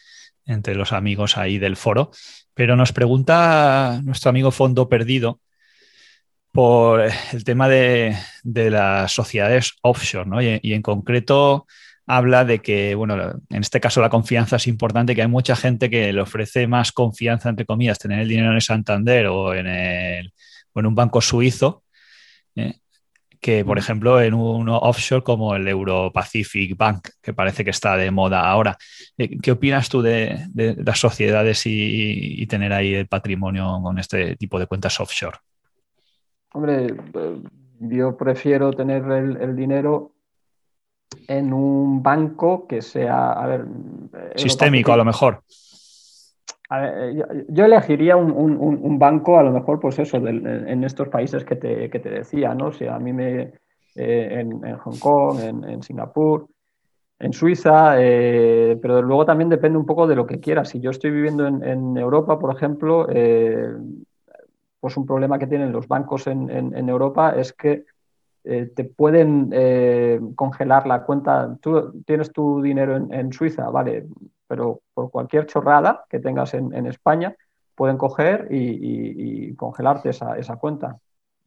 entre los amigos ahí del foro. Pero nos pregunta nuestro amigo Fondo Perdido por el tema de, las sociedades offshore, ¿no? y, en concreto habla de que, bueno, en este caso la confianza es importante, que hay mucha gente que le ofrece más confianza, entre comillas, tener el dinero en el Santander o en, el, o en un banco suizo, ¿eh? Que, por ejemplo, en un offshore como el Euro Pacific Bank, que parece que está de moda ahora. Eh, ¿Qué opinas tú de, las sociedades y, tener ahí el patrimonio con este tipo de cuentas offshore? Hombre, eh, yo prefiero tener el, dinero en un banco que sea, a ver... Sistémico, a lo mejor. Yo, elegiría un, banco, a lo mejor, pues eso, en estos países que te, que te decía, ¿no? Si a mí me... Eh, en, Hong Kong, en, Singapur, en Suiza, eh, pero luego también depende un poco de lo que quieras. Si yo estoy viviendo en, Europa, por ejemplo, eh, pues un problema que tienen los bancos en, Europa es que eh, te pueden congelar la cuenta. Tú tienes tu dinero en, Suiza, vale, pero por cualquier chorrada que tengas en, España, pueden coger y, congelarte esa, cuenta.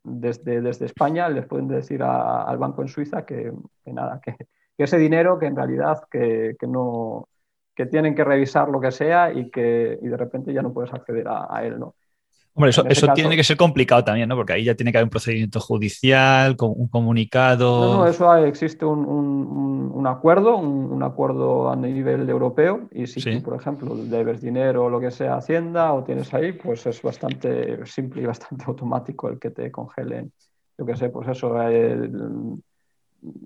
Desde, desde, España les pueden decir al banco en Suiza que nada, que, ese dinero que en realidad que, no que tienen que revisar lo que sea y que y de repente ya no puedes acceder a, él, ¿no? Hombre, eso, eso tiene que ser complicado también, ¿no? Porque ahí ya tiene que haber un procedimiento judicial, un comunicado. No, no, eso existe un, un, acuerdo, un, acuerdo a nivel europeo. Y si tú, por ejemplo, debes dinero o lo que sea Hacienda o tienes ahí, pues es bastante simple y bastante automático el que te congelen. Yo qué sé, pues eso, el,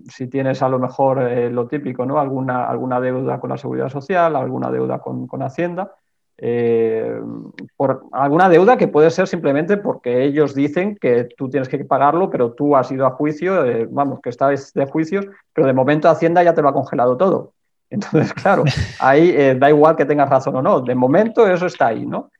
si tienes a lo mejor eh, lo típico, ¿no? Alguna, alguna deuda con la seguridad social, alguna deuda con, Hacienda, eh, por alguna deuda que puede ser simplemente porque ellos dicen que tú tienes que pagarlo, pero tú has ido a juicio, eh, vamos, que estás de juicios, pero de momento Hacienda ya te lo ha congelado todo. Entonces, claro, ahí da igual que tengas razón o no, de momento eso está ahí, ¿no?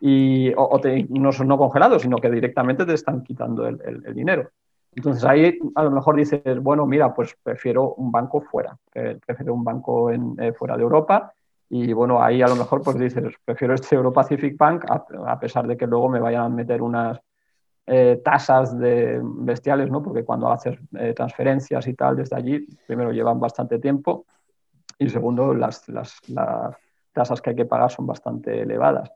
Y, o, no son no congelados, sino que directamente te están quitando el dinero. Entonces ahí a lo mejor dices, bueno, mira, pues prefiero un banco fuera, prefiero un banco eh, fuera de Europa y bueno, ahí a lo mejor pues dices, prefiero este Euro Pacific Bank a, pesar de que luego me vayan a meter unas eh, tasas de bestiales, ¿no? Porque cuando haces eh, transferencias y tal desde allí, primero llevan bastante tiempo y segundo, las, las, tasas que hay que pagar son bastante elevadas.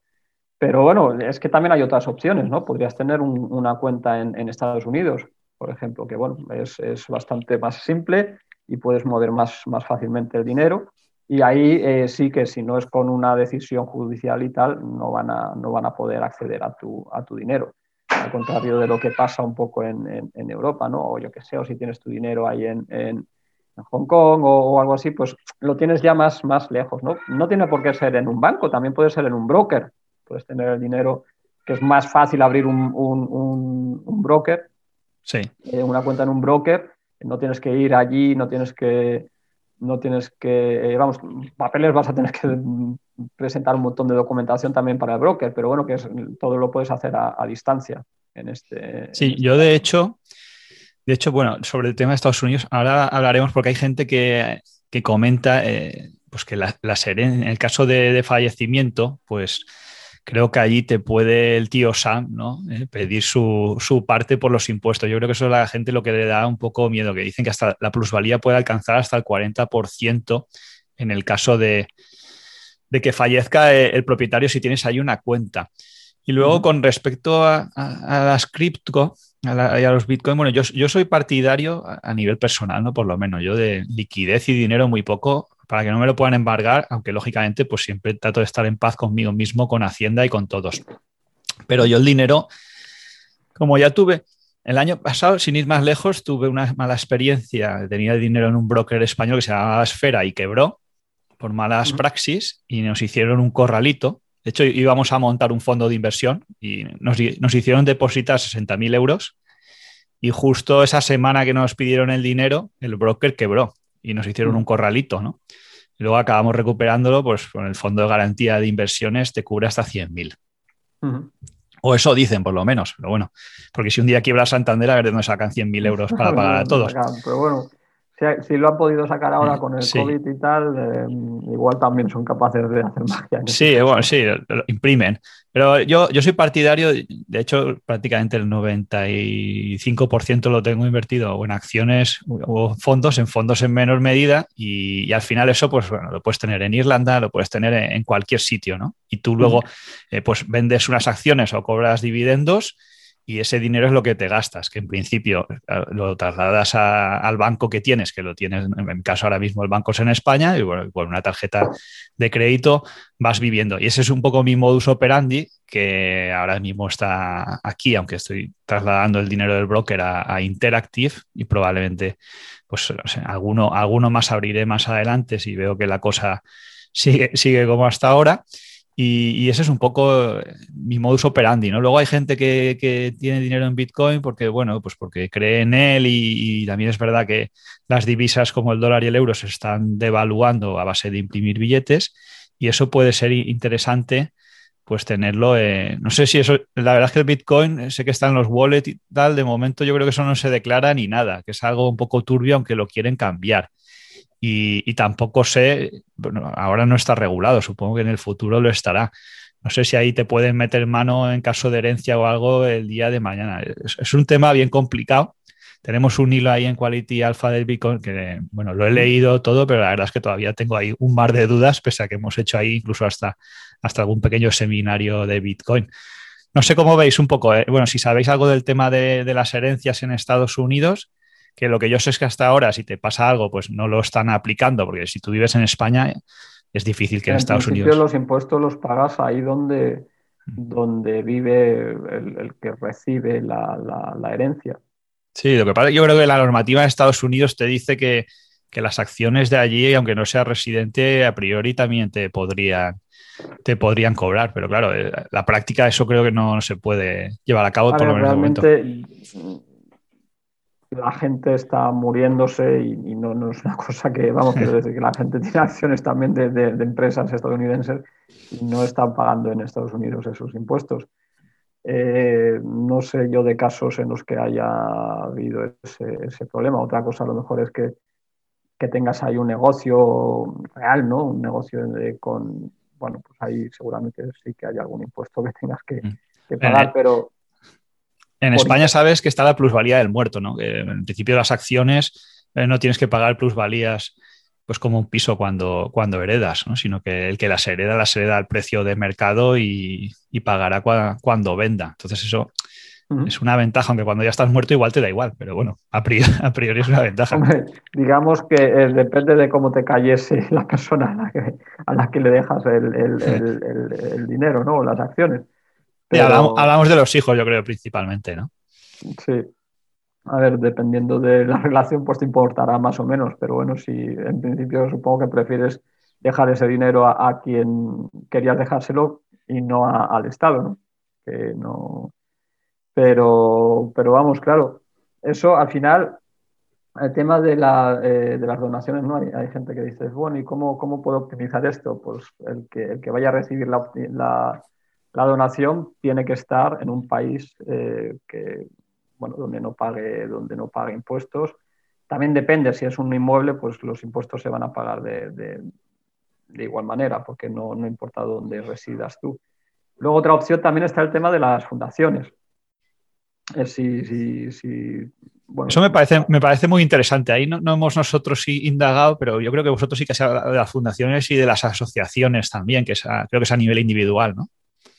Pero bueno, es que también hay otras opciones, ¿no? Podrías tener una cuenta en, en Estados Unidos por ejemplo, que bueno, es, es, bastante más simple y puedes mover más, más fácilmente el dinero. Y ahí eh, sí que si no es con una decisión judicial y tal, no van a, no van a poder acceder a tu, a tu dinero. Al contrario de lo que pasa un poco en, en, Europa, ¿no? O yo qué sé, o si tienes tu dinero ahí en, en Hong Kong o, algo así, pues lo tienes ya más, más lejos, ¿no? No tiene por qué ser en un banco, también puede ser en un broker. Puedes tener el dinero, que es más fácil abrir un, un, un broker Sí. Eh, una cuenta en un broker, no tienes que ir allí, no tienes que, no tienes que, eh, vamos, papeles vas a tener que presentar un montón de documentación también para el broker, pero bueno, que es, todo lo puedes hacer a, distancia en este. Sí, este yo de hecho, de hecho, bueno, sobre el tema de Estados Unidos, ahora hablaremos porque hay gente que, comenta eh, pues que la, la en el caso de, de fallecimiento, pues creo que allí te puede el tío Sam ¿no? Eh, pedir su, parte por los impuestos. Yo creo que eso es a la gente lo que le da un poco miedo, que dicen que hasta la plusvalía puede alcanzar hasta el 40% en el caso de, que fallezca eh, el propietario si tienes ahí una cuenta. Y luego con respecto a, las cripto y a los bitcoin, bueno, yo, yo soy partidario a, nivel personal, ¿no? Por lo menos, yo de liquidez y dinero muy poco, para que no me lo puedan embargar, aunque lógicamente pues siempre trato de estar en paz conmigo mismo, con Hacienda y con todos. Pero yo el dinero, como ya tuve el año pasado, sin ir más lejos, tuve una mala experiencia. Tenía dinero en un broker español que se llamaba Esfera y quebró por malas praxis y nos hicieron un corralito. De hecho, íbamos a montar un fondo de inversión y nos, nos hicieron depositar 60.000 euros y justo esa semana que nos pidieron el dinero, el broker quebró y nos hicieron un corralito, ¿no? Y luego acabamos recuperándolo, pues con el fondo de garantía de inversiones te cubre hasta 100.000. O eso dicen, por lo menos. Pero bueno, porque si un día quiebra Santander, a ver de dónde sacan 100.000 euros para pagar a todos. Pero bueno, si, lo han podido sacar ahora con el COVID y tal, eh, igual también son capaces de hacer magia. Sí, bueno, sí, lo imprimen. Pero yo, yo soy partidario, de hecho, prácticamente el 95% lo tengo invertido en acciones o fondos, en fondos en menor medida, y, al final eso, pues bueno, lo puedes tener en Irlanda, lo puedes tener en, cualquier sitio, ¿no? Y tú luego, eh, pues vendes unas acciones o cobras dividendos y ese dinero es lo que te gastas, que en principio lo trasladas al banco que tienes, que lo tienes, en mi caso ahora mismo el banco es en España, y bueno, con una tarjeta de crédito vas viviendo. Y ese es un poco mi modus operandi, que ahora mismo está aquí, aunque estoy trasladando el dinero del broker a, Interactive y probablemente, pues, alguno, alguno más abriré más adelante si veo que la cosa sigue, sigue como hasta ahora. Y, ese es un poco eh, mi modus operandi, ¿no? Luego hay gente que, tiene dinero en Bitcoin porque, bueno, pues porque cree en él y, también es verdad que las divisas como el dólar y el euro se están devaluando a base de imprimir billetes y eso puede ser interesante pues tenerlo, no sé si eso, la verdad es que el Bitcoin, sé que está en los wallets y tal, de momento yo creo que eso no se declara ni nada, que es algo un poco turbio aunque lo quieren cambiar. Y, tampoco sé, ahora no está regulado, supongo que en el futuro lo estará. No sé si ahí te pueden meter mano en caso de herencia o algo el día de mañana. Es, un tema bien complicado. Tenemos un hilo ahí en Quality Alpha del Bitcoin que, bueno, lo he leído todo, pero la verdad es que todavía tengo ahí un mar de dudas, pese a que hemos hecho ahí incluso hasta, hasta algún pequeño seminario de Bitcoin. No sé cómo veis un poco, ¿eh? bueno, si sabéis algo del tema de las herencias en Estados Unidos, que lo que yo sé es que hasta ahora, si te pasa algo, pues no lo están aplicando, porque si tú vives en España, es difícil que en, Estados Unidos. los impuestos los pagas ahí donde, mm. donde vive el, que recibe la, herencia. Sí, lo que pasa yo creo que la normativa en Estados Unidos te dice que, las acciones de allí, aunque no seas residente, a priori también te podrían, te podrían cobrar, pero claro, eh, la práctica eso creo que no, se puede llevar a cabo por lo menos realmente, la gente está muriéndose y, no, es una cosa que, vamos, quiero decir que la gente tiene acciones también de, empresas estadounidenses y no están pagando en Estados Unidos esos impuestos. Eh, no sé yo de casos en los que haya habido ese, problema. Otra cosa a lo mejor es que, tengas ahí un negocio real, ¿no? Un negocio con, bueno, pues ahí seguramente sí que hay algún impuesto que tengas que, que pagar, pero en España sabes que está la plusvalía del muerto, ¿no? Que en principio las acciones eh, no tienes que pagar plusvalías pues como un piso cuando, cuando heredas, ¿no? sino que el que las hereda las hereda al precio de mercado y, pagará cuando venda. Entonces eso es una ventaja, aunque cuando ya estás muerto igual te da igual, pero bueno, a priori, es una ventaja. digamos que eh, depende de cómo te cayese la persona a la que, le dejas el, el dinero, ¿no? Las acciones hablamos, de los hijos, yo creo, principalmente, ¿no? Sí. A ver, dependiendo de la relación, pues te importará más o menos, pero bueno, si en principio supongo que prefieres dejar ese dinero a, quien querías dejárselo y no al Estado, ¿no? Que no. Pero, pero vamos, claro, eso al final, el tema de, eh, las donaciones, ¿no? Hay, gente que dice, bueno, ¿y cómo, cómo puedo optimizar esto? Pues el que, el que vaya a recibir la la donación tiene que estar en un país eh, que, bueno, donde no pague, donde no pague impuestos. También depende, si es un inmueble, pues los impuestos se van a pagar de, igual manera, porque no, importa dónde residas tú. Luego otra opción también está el tema de las fundaciones. Si, Eso me parece, me parece muy interesante. Ahí no, hemos nosotros indagado, pero yo creo que vosotros sí que se habla de las fundaciones y de las asociaciones también, que creo que es a nivel individual, ¿no?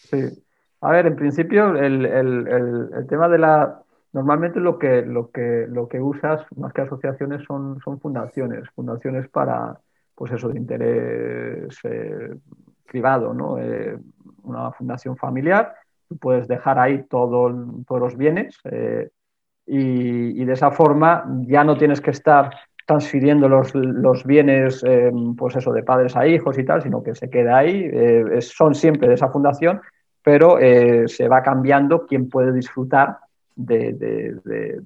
Sí. A ver, en principio el, tema de la... Normalmente lo que, lo, que, lo que usas más que asociaciones son, son fundaciones, fundaciones para, pues eso, de interés eh, privado, ¿no? Eh, una fundación familiar, tú puedes dejar ahí todo, todos los bienes eh, y, de esa forma ya no tienes que estar transfiriendo los, los bienes, pues eso, de padres a hijos y tal, sino que se queda ahí, son siempre de esa fundación pero eh, se va cambiando quién puede disfrutar de,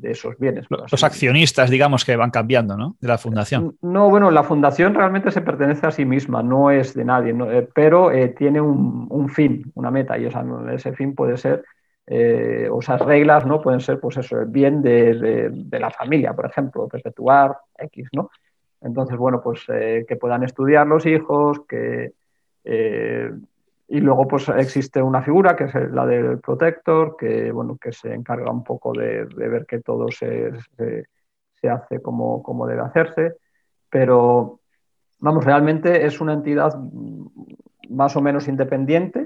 esos bienes. Los accionistas, digamos, que van cambiando, ¿no? De la fundación. No, bueno, la fundación realmente se pertenece a sí misma, no es de nadie, eh, pero eh, tiene un, fin, una meta, y ese fin puede ser, o esas reglas, ¿no? Pueden ser, pues eso, el bien de, la familia, por ejemplo, perpetuar X, ¿no? Entonces, bueno, pues que puedan estudiar los hijos, que y luego pues existe una figura que es la del protector, que, bueno, que se encarga un poco de, ver que todo se, se, hace como, como, debe hacerse. Pero, vamos, realmente es una entidad más o menos independiente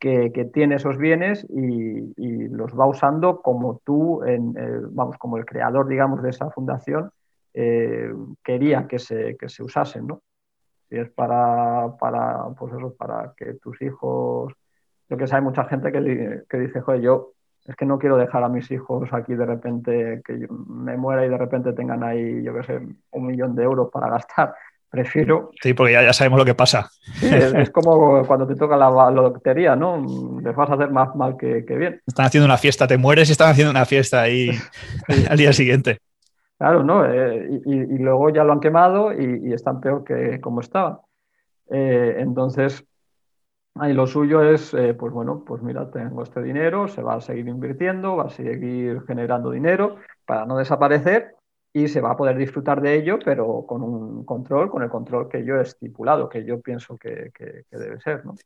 que, tiene esos bienes y, los va usando como tú, en, vamos, como el creador, digamos, de esa fundación, eh, quería que se, que se usasen, ¿no? Si es para, para, pues eso, para que tus hijos, yo que sé, hay mucha gente que, que dice, joder, yo es que no quiero dejar a mis hijos aquí de repente, que me muera y de repente tengan ahí, yo qué sé, un millón de euros para gastar prefiero... Sí, porque ya, ya sabemos lo que pasa. es, como cuando te toca la, lotería, ¿no? Les vas a hacer más mal que, bien. Están haciendo una fiesta, te mueres y están haciendo una fiesta ahí al día siguiente. Claro, ¿no? Eh, y, luego ya lo han quemado y, están peor que como estaban. Eh, entonces, ahí lo suyo es, eh, pues bueno, pues mira, tengo este dinero, se va a seguir invirtiendo, va a seguir generando dinero para no desaparecer y se va a poder disfrutar de ello, pero con un control, con el control que yo he estipulado, que yo pienso que, debe ser. ¿no?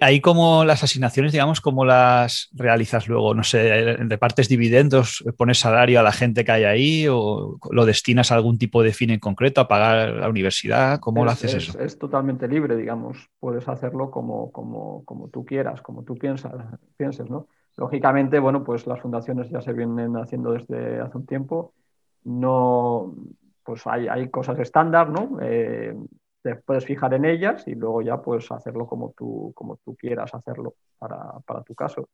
Ahí como las asignaciones, digamos, ¿cómo las realizas luego? No sé, ¿repartes dividendos, pones salario a la gente que hay ahí o lo destinas a algún tipo de fin en concreto, a pagar la universidad? ¿Cómo lo haces eso? Es totalmente libre, digamos. Puedes hacerlo como, como, como tú quieras, como tú piensas, pienses, ¿no? Lógicamente, bueno, pues las fundaciones ya se vienen haciendo desde hace un tiempo no, pues hay, hay cosas estándar, ¿no? Eh, te puedes fijar en ellas y luego ya puedes hacerlo como tú, como tú quieras hacerlo para, para tu caso.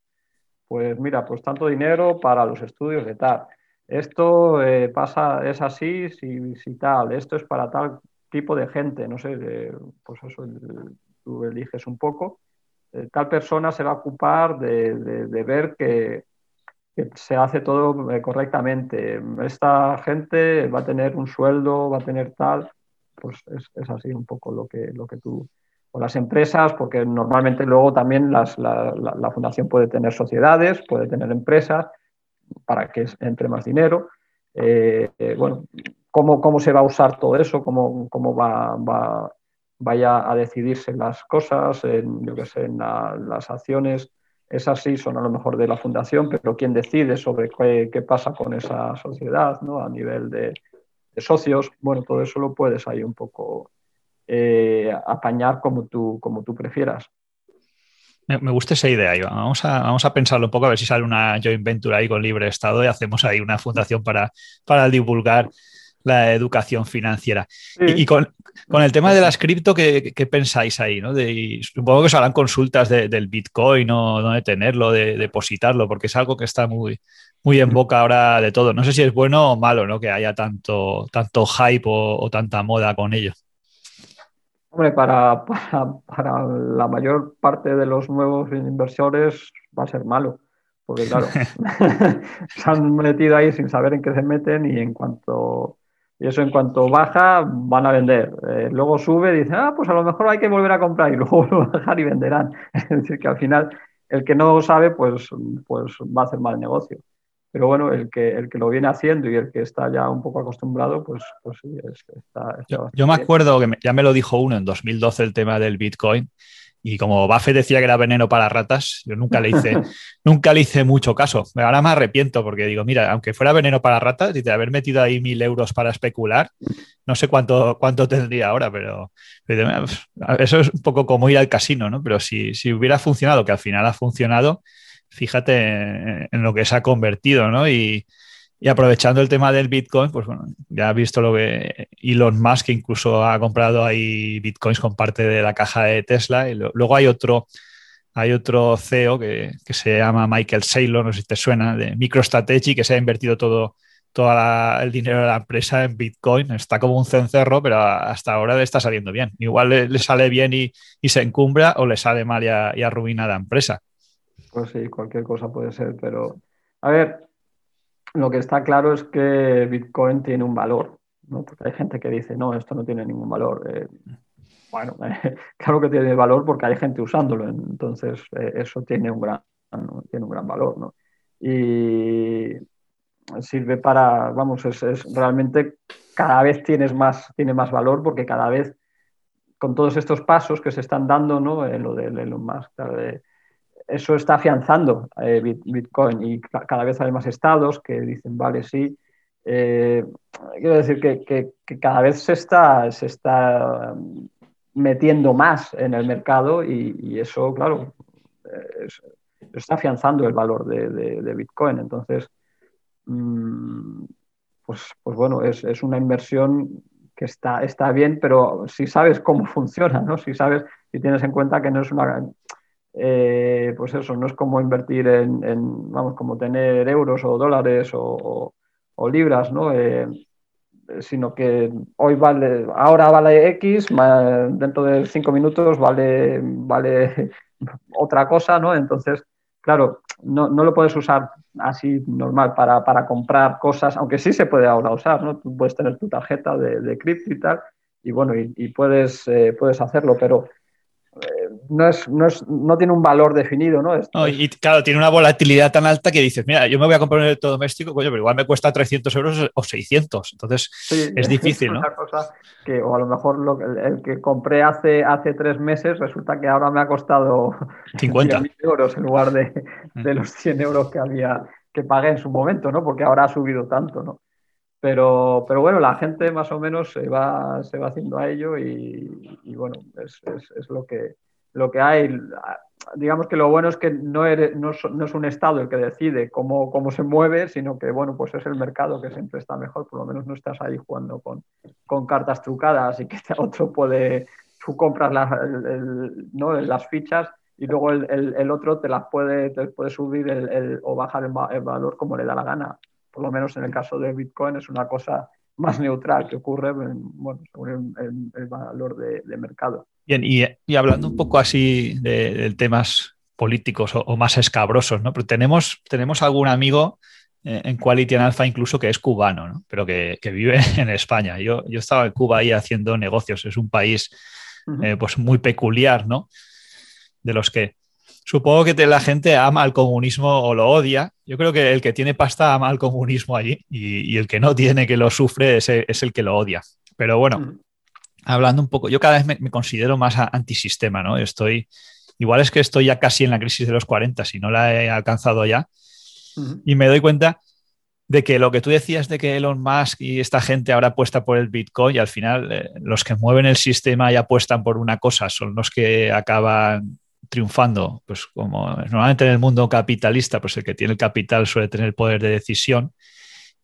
Pues mira, pues tanto dinero para los estudios de tal. Esto eh, pasa, es así, si, si, tal, esto es para tal tipo de gente, no sé, pues eso tú eliges un poco. Eh, tal persona se va a ocupar de, de ver que, que se hace todo eh, correctamente. Esta gente va a tener un sueldo, va a tener tal, pues es, así un poco lo que, lo que tú... O las empresas, porque normalmente luego también la, fundación puede tener sociedades, puede tener empresas para que entre más dinero. Eh, bueno, ¿cómo, ¿cómo, se va a usar todo eso? ¿Cómo, cómo va, va, vaya a decidirse las cosas, en, yo que sé, en las acciones esas sí son a lo mejor de la fundación, pero quién decide sobre qué, pasa con esa sociedad ¿no? a nivel de, socios, bueno, todo eso lo puedes ahí un poco eh, apañar como tú, como tú prefieras. Me, gusta esa idea, Iván. Vamos a, vamos a pensarlo un poco, a ver si sale una joint venture ahí con libre estado y hacemos ahí una fundación para, para divulgar la educación financiera. Y, con, el tema de las cripto, ¿qué, pensáis ahí? ¿no? supongo que os harán consultas del Bitcoin o dónde tenerlo, de, depositarlo, porque es algo que está muy, muy en boca ahora de todo. No sé si es bueno o malo ¿no? que haya tanto, tanto hype o, tanta moda con ello. Hombre, para, para, la mayor parte de los nuevos inversores va a ser malo, porque claro, se han metido ahí sin saber en qué se meten y en cuanto y eso en cuanto baja van a vender. Eh, luego sube y dice, ah, pues a lo mejor hay que volver a comprar y luego a bajar y venderán. Es decir, que al final el que no sabe, pues, pues va a hacer mal negocio. Pero bueno, el que, el que lo viene haciendo y el que está ya un poco acostumbrado, pues, pues sí, está, yo, yo, me acuerdo que ya me lo dijo uno en 2012 el tema del Bitcoin y como Buffett decía que era veneno para ratas, yo nunca le hice, nunca le hice mucho caso. Ahora me arrepiento porque digo, mira, aunque fuera veneno para ratas y de haber metido ahí mil euros para especular, no sé cuánto, cuánto tendría ahora, pero, eso es un poco como ir al casino, ¿no? Pero si, si hubiera funcionado, que al final ha funcionado, fíjate en lo que se ha convertido, ¿no? Y, y aprovechando el tema del Bitcoin, pues bueno, ya ha visto lo que Elon Musk incluso ha comprado ahí Bitcoins con parte de la caja de Tesla. Y luego hay otro, hay otro CEO que, se llama Michael Saylor, no sé si te suena, de MicroStrategy, que se ha invertido todo, todo el dinero de la empresa en Bitcoin. Está como un cencerro, pero hasta ahora le está saliendo bien. Igual le, sale bien y, se encumbra o le sale mal y, y arruina la empresa. Pues sí, cualquier cosa puede ser, pero a ver, lo que está claro es que Bitcoin tiene un valor, ¿no? porque hay gente que dice, no, esto no tiene ningún valor. Eh, bueno, claro que tiene valor porque hay gente usándolo, entonces eh, eso tiene un gran, tiene un gran valor. ¿no? Y sirve para, vamos, es, realmente cada vez tienes más, tiene más valor porque cada vez con todos estos pasos que se están dando, ¿no? En lo de Elon Musk, de, eso está afianzando eh, Bitcoin y cada vez hay más estados que dicen, vale, sí. Eh, quiero decir que, cada vez se está, se está um, metiendo más en el mercado y, eso, claro, está afianzando el valor de, Bitcoin. Entonces, mm, pues, pues bueno, es, es, una inversión que está, está bien, pero si sabes cómo funciona, ¿no? Si sabes, si tienes en cuenta que no es una eh, pues eso, no es como invertir en, vamos, como tener euros o dólares o, libras, ¿no? Eh, sino que hoy vale, ahora vale X, dentro de cinco minutos vale, vale otra cosa, ¿no? Entonces, claro, no, lo puedes usar así normal para, comprar cosas, aunque sí se puede ahora usar, ¿no? Tú puedes tener tu tarjeta de, de cripto y tal, y bueno, y, puedes, eh, puedes hacerlo, pero no, es, no, es, no, tiene un valor definido, ¿no? Y claro, tiene una volatilidad tan alta que dices, mira, yo me voy a comprar un electrodoméstico, pero igual me cuesta 300 euros o 600. Entonces es difícil, ¿no? que, o a lo mejor el, que compré hace, hace tres meses resulta que ahora me ha costado 50 euros en lugar de, mm. de los 100 euros que había que pagué en su momento, ¿no? Porque ahora ha subido tanto, ¿no? Pero, pero bueno, la gente más o menos se va, se va haciendo a ello y, bueno, es, es, lo, que, lo que hay. Digamos que lo bueno es que no, eres, no, no, es un Estado el que decide cómo, cómo se mueve, sino que bueno, pues es el mercado que siempre está mejor. Por lo menos no estás ahí jugando con, con cartas trucadas y que otro puede, tú compras ¿no? las fichas y luego el, el, otro te las puede, te puede subir el, o bajar el valor como le da la gana por lo menos en el caso de Bitcoin, es una cosa más neutral que ocurre bueno, según el, valor de, mercado. Bien, y, hablando un poco así de, temas políticos o, más escabrosos, ¿no? Pero tenemos, tenemos algún amigo eh, en Quality and Alpha incluso que es cubano, ¿no? pero que, vive en España. Yo, yo estaba en Cuba ahí haciendo negocios, es un país eh, pues muy peculiar, ¿no? De los que Supongo que la gente ama al comunismo o lo odia. Yo creo que el que tiene pasta ama al comunismo allí y, el que no tiene, que lo sufre, es, el que lo odia. Pero bueno, mm. hablando un poco, yo cada vez me, considero más antisistema, ¿no? Estoy, igual es que estoy ya casi en la crisis de los 40, si no la he alcanzado ya. Y me doy cuenta de que lo que tú decías de que Elon Musk y esta gente ahora apuesta por el Bitcoin y al final eh, los que mueven el sistema y apuestan por una cosa son los que acaban triunfando, pues como normalmente en el mundo capitalista, pues el que tiene el capital suele tener poder de decisión.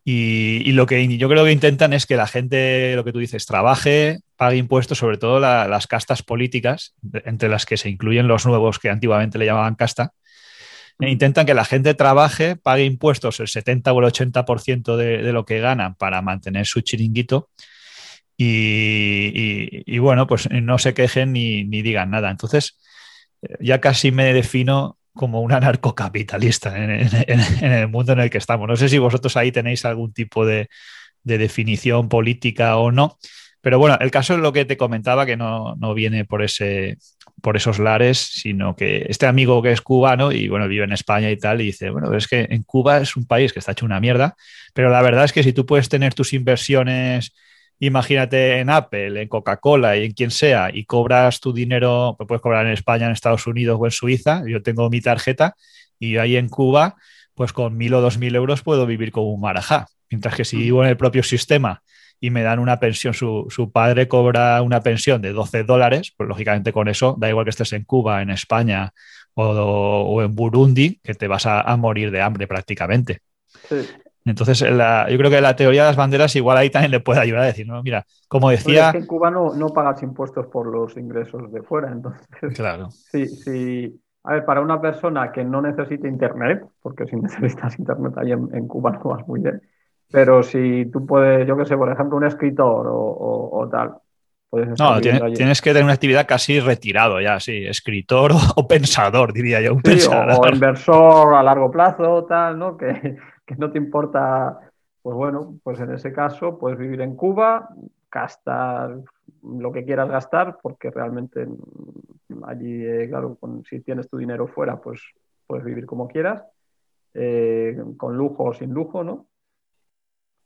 Y, lo que yo creo que intentan es que la gente, lo que tú dices, trabaje, pague impuestos, sobre todo las castas políticas, entre las que se incluyen los nuevos que antiguamente le llamaban casta. E intentan que la gente trabaje, pague impuestos el 70 o el 80% de, de lo que ganan para mantener su chiringuito. Y, bueno, pues no se quejen ni, ni digan nada. Entonces, ya casi me defino como un anarcocapitalista en, el mundo en el que estamos. No sé si vosotros ahí tenéis algún tipo de, definición política o no, pero bueno, el caso es lo que te comentaba, que no, viene por, ese, por esos lares, sino que este amigo que es cubano y bueno, vive en España y tal, y dice, bueno, es que en Cuba es un país que está hecho una mierda, pero la verdad es que si tú puedes tener tus inversiones imagínate en Apple, en Coca-Cola y en quien sea, y cobras tu dinero, pues puedes cobrar en España, en Estados Unidos o en Suiza, yo tengo mi tarjeta y ahí en Cuba, pues con mil o dos mil euros puedo vivir como un marajá. Mientras que si vivo en el propio sistema y me dan una pensión, su, padre cobra una pensión de 12 dólares, pues lógicamente con eso, da igual que estés en Cuba, en España o, en Burundi, que te vas a, a morir de hambre prácticamente. Sí. Entonces, yo creo que la teoría de las banderas igual ahí también le puede ayudar a decir, ¿no? Mira, como decía... es que en Cuba no, pagas impuestos por los ingresos de fuera, entonces... Claro. Sí, sí. A ver, para una persona que no necesite Internet, porque si necesitas Internet ahí en, Cuba no vas muy bien, pero si tú puedes, yo qué sé, por ejemplo, un escritor o, tal, no, tienes, que tener una actividad casi retirado ya, sí, escritor o, pensador, diría yo. Un o, inversor a largo plazo, tal, ¿no? Que, que no te importa, pues bueno, pues en ese caso puedes vivir en Cuba, gastar lo que quieras gastar, porque realmente allí, eh, claro, si tienes tu dinero fuera, pues puedes vivir como quieras, eh, con lujo o sin lujo, ¿no?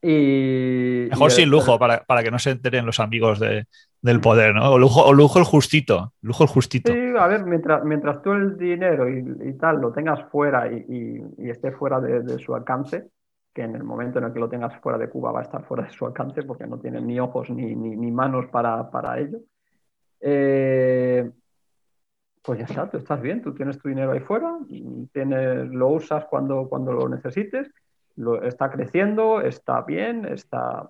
Y, Mejor sin lujo, para, que no se enteren los amigos del poder, ¿no? O lujo, o lujo el justito, lujo el justito. Sí, a ver, mientras, mientras tú el dinero y, tal lo tengas fuera y, esté fuera de, su alcance, que en el momento en el que lo tengas fuera de Cuba va a estar fuera de su alcance porque no tienen ni ojos ni, ni, manos para, ello. Eh, pues ya está, tú estás bien, tú tienes tu dinero ahí fuera, tienes, lo usas cuando, cuando lo necesites, lo, está creciendo, está bien, está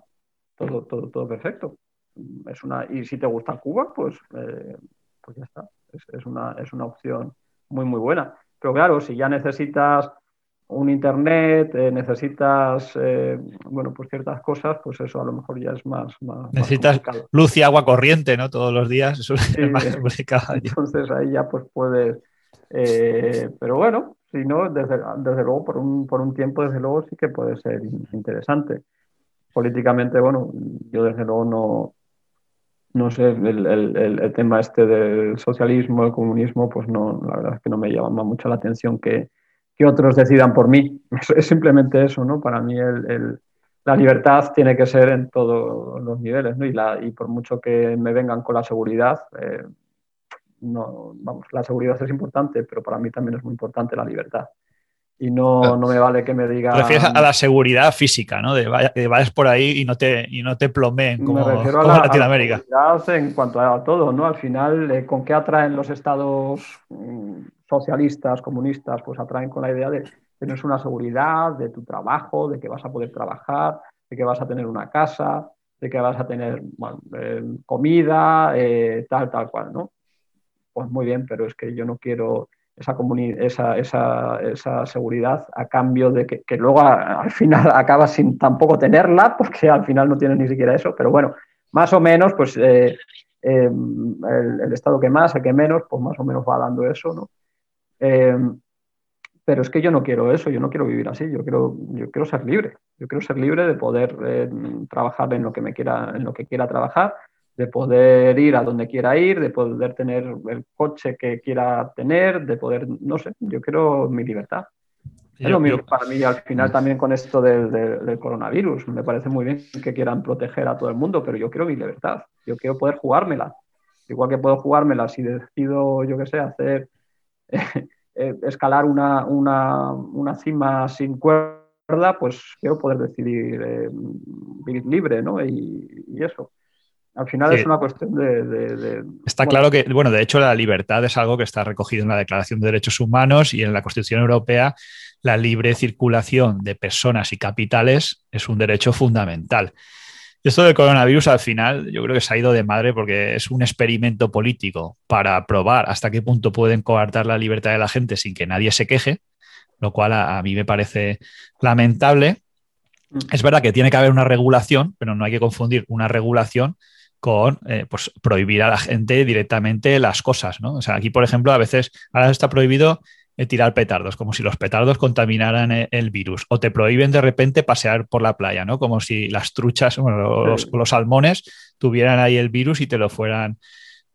todo, todo, todo perfecto. Es una, y si te gusta Cuba, pues, eh, pues ya está, es, es, una, es una opción muy, muy buena. Pero claro, si ya necesitas un internet, eh, necesitas, eh, bueno, pues ciertas cosas, pues eso a lo mejor ya es más. más necesitas luz y agua corriente, ¿no? Todos los días, eso es más complicado. Entonces ahí ya pues puedes. Eh, pero bueno, si no, desde, desde luego, por un, por un tiempo, desde luego sí que puede ser interesante. Políticamente, bueno, yo desde luego no. No sé, el, el, el tema este del socialismo, el comunismo, pues no, la verdad es que no me llama mucho la atención que, que otros decidan por mí. Es simplemente eso, ¿no? Para mí la libertad tiene que ser en todos los niveles, ¿no? Y, la, y por mucho que me vengan con la seguridad, eh, no, vamos, la seguridad es importante, pero para mí también es muy importante la libertad. Y no, no me vale que me diga. Refieres a la seguridad física, ¿no? De que vayas por ahí y no te, y no te plomeen como, me refiero a Latinoamérica. en cuanto a todo, ¿no? Al final, eh, ¿con qué atraen los estados mm, socialistas, comunistas, pues atraen con la idea de tener una seguridad de tu trabajo, de que vas a poder trabajar, de que vas a tener una casa, de que vas a tener eh, comida, eh, tal, tal cual, ¿no? Pues muy bien, pero es que yo no quiero esa, esa, esa, esa seguridad a cambio de que, luego al final acabas sin tampoco tenerla, porque al final no tienes ni siquiera eso, pero bueno, más o menos, pues eh, el, el, Estado que más, el que menos, pues más o menos va dando eso, ¿no? Eh, pero es que yo no quiero eso, yo no quiero vivir así, yo quiero, yo quiero ser libre, yo quiero ser libre de poder eh, trabajar en lo que me quiera, en lo que quiera trabajar, de poder ir a donde quiera ir, de poder tener el coche que quiera tener, de poder, no sé, yo quiero mi libertad. es lo mismo para mí al final también con esto del, del, coronavirus. Me parece muy bien que quieran proteger a todo el mundo, pero yo quiero mi libertad. Yo quiero poder jugármela. Igual que puedo jugármela si decido, yo qué sé, hacer Eh, escalar una, una, una, cima sin cuerda, pues quiero poder decidir eh, vivir libre, ¿no? Y, eso. Al final es una cuestión de... está claro que, bueno, de hecho la libertad es algo que está recogido en la Declaración de Derechos Humanos y en la Constitución Europea. La libre circulación de personas y capitales es un derecho fundamental. Esto del coronavirus al final yo creo que se ha ido de madre porque es un experimento político para probar hasta qué punto pueden coartar la libertad de la gente sin que nadie se queje, lo cual a, mí me parece lamentable. Mm. Es verdad que tiene que haber una regulación, pero no hay que confundir una regulación con eh, pues, prohibir a la gente directamente las cosas. ¿no? O sea, aquí, por ejemplo, a veces ahora está prohibido tirar petardos, como si los petardos contaminaran e, el, virus, o te prohíben de repente pasear por la playa, ¿no? Como si las truchas o los, salmones tuvieran ahí el virus y te lo fueran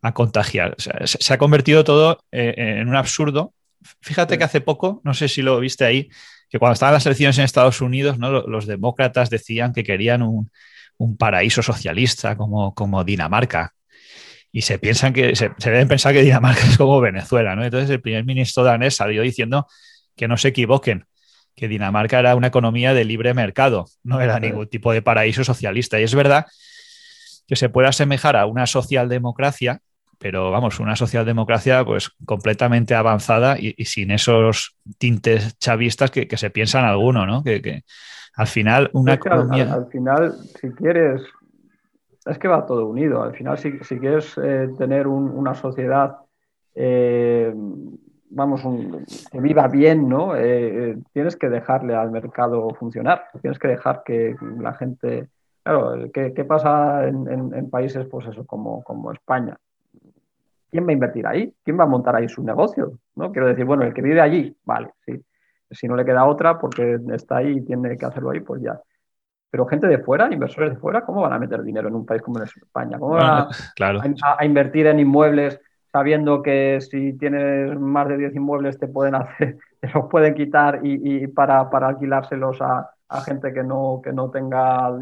a contagiar. se, ha convertido todo eh, en un absurdo. Fíjate que hace poco, no sé si lo viste ahí, que cuando estaban las elecciones en Estados Unidos, ¿no? los, demócratas decían que querían un, un paraíso socialista como, como Dinamarca, y se piensan que se, deben pensar que Dinamarca es como Venezuela, ¿no? Entonces el primer ministro danés salió diciendo que no se equivoquen, que Dinamarca era una economía de libre mercado, no era ningún tipo de paraíso socialista. Y es verdad que se puede asemejar a una socialdemocracia, pero vamos, una socialdemocracia pues completamente avanzada y, sin esos tintes chavistas que, se piensan alguno, ¿no? Que, al final una economía... al, final, si quieres es que va todo unido. Al final, si, quieres eh, tener una sociedad, eh, vamos, que viva bien, ¿no? Eh, tienes que dejarle al mercado funcionar. Tienes que dejar que la gente. Claro, ¿qué, pasa en, países, pues eso, como, como España? ¿Quién va a invertir ahí? ¿Quién va a montar ahí su negocio? ¿no? Quiero decir, bueno, el que vive allí, vale, sí. Si no le queda otra porque está ahí y tiene que hacerlo ahí, pues ya. Pero gente de fuera, inversores de fuera, ¿cómo van a meter dinero en un país como España? ¿Cómo van a, invertir en inmuebles sabiendo que si tienes más de 10 inmuebles te pueden hacer, te los pueden quitar y, para, alquilárselos a, gente que no, que no tenga.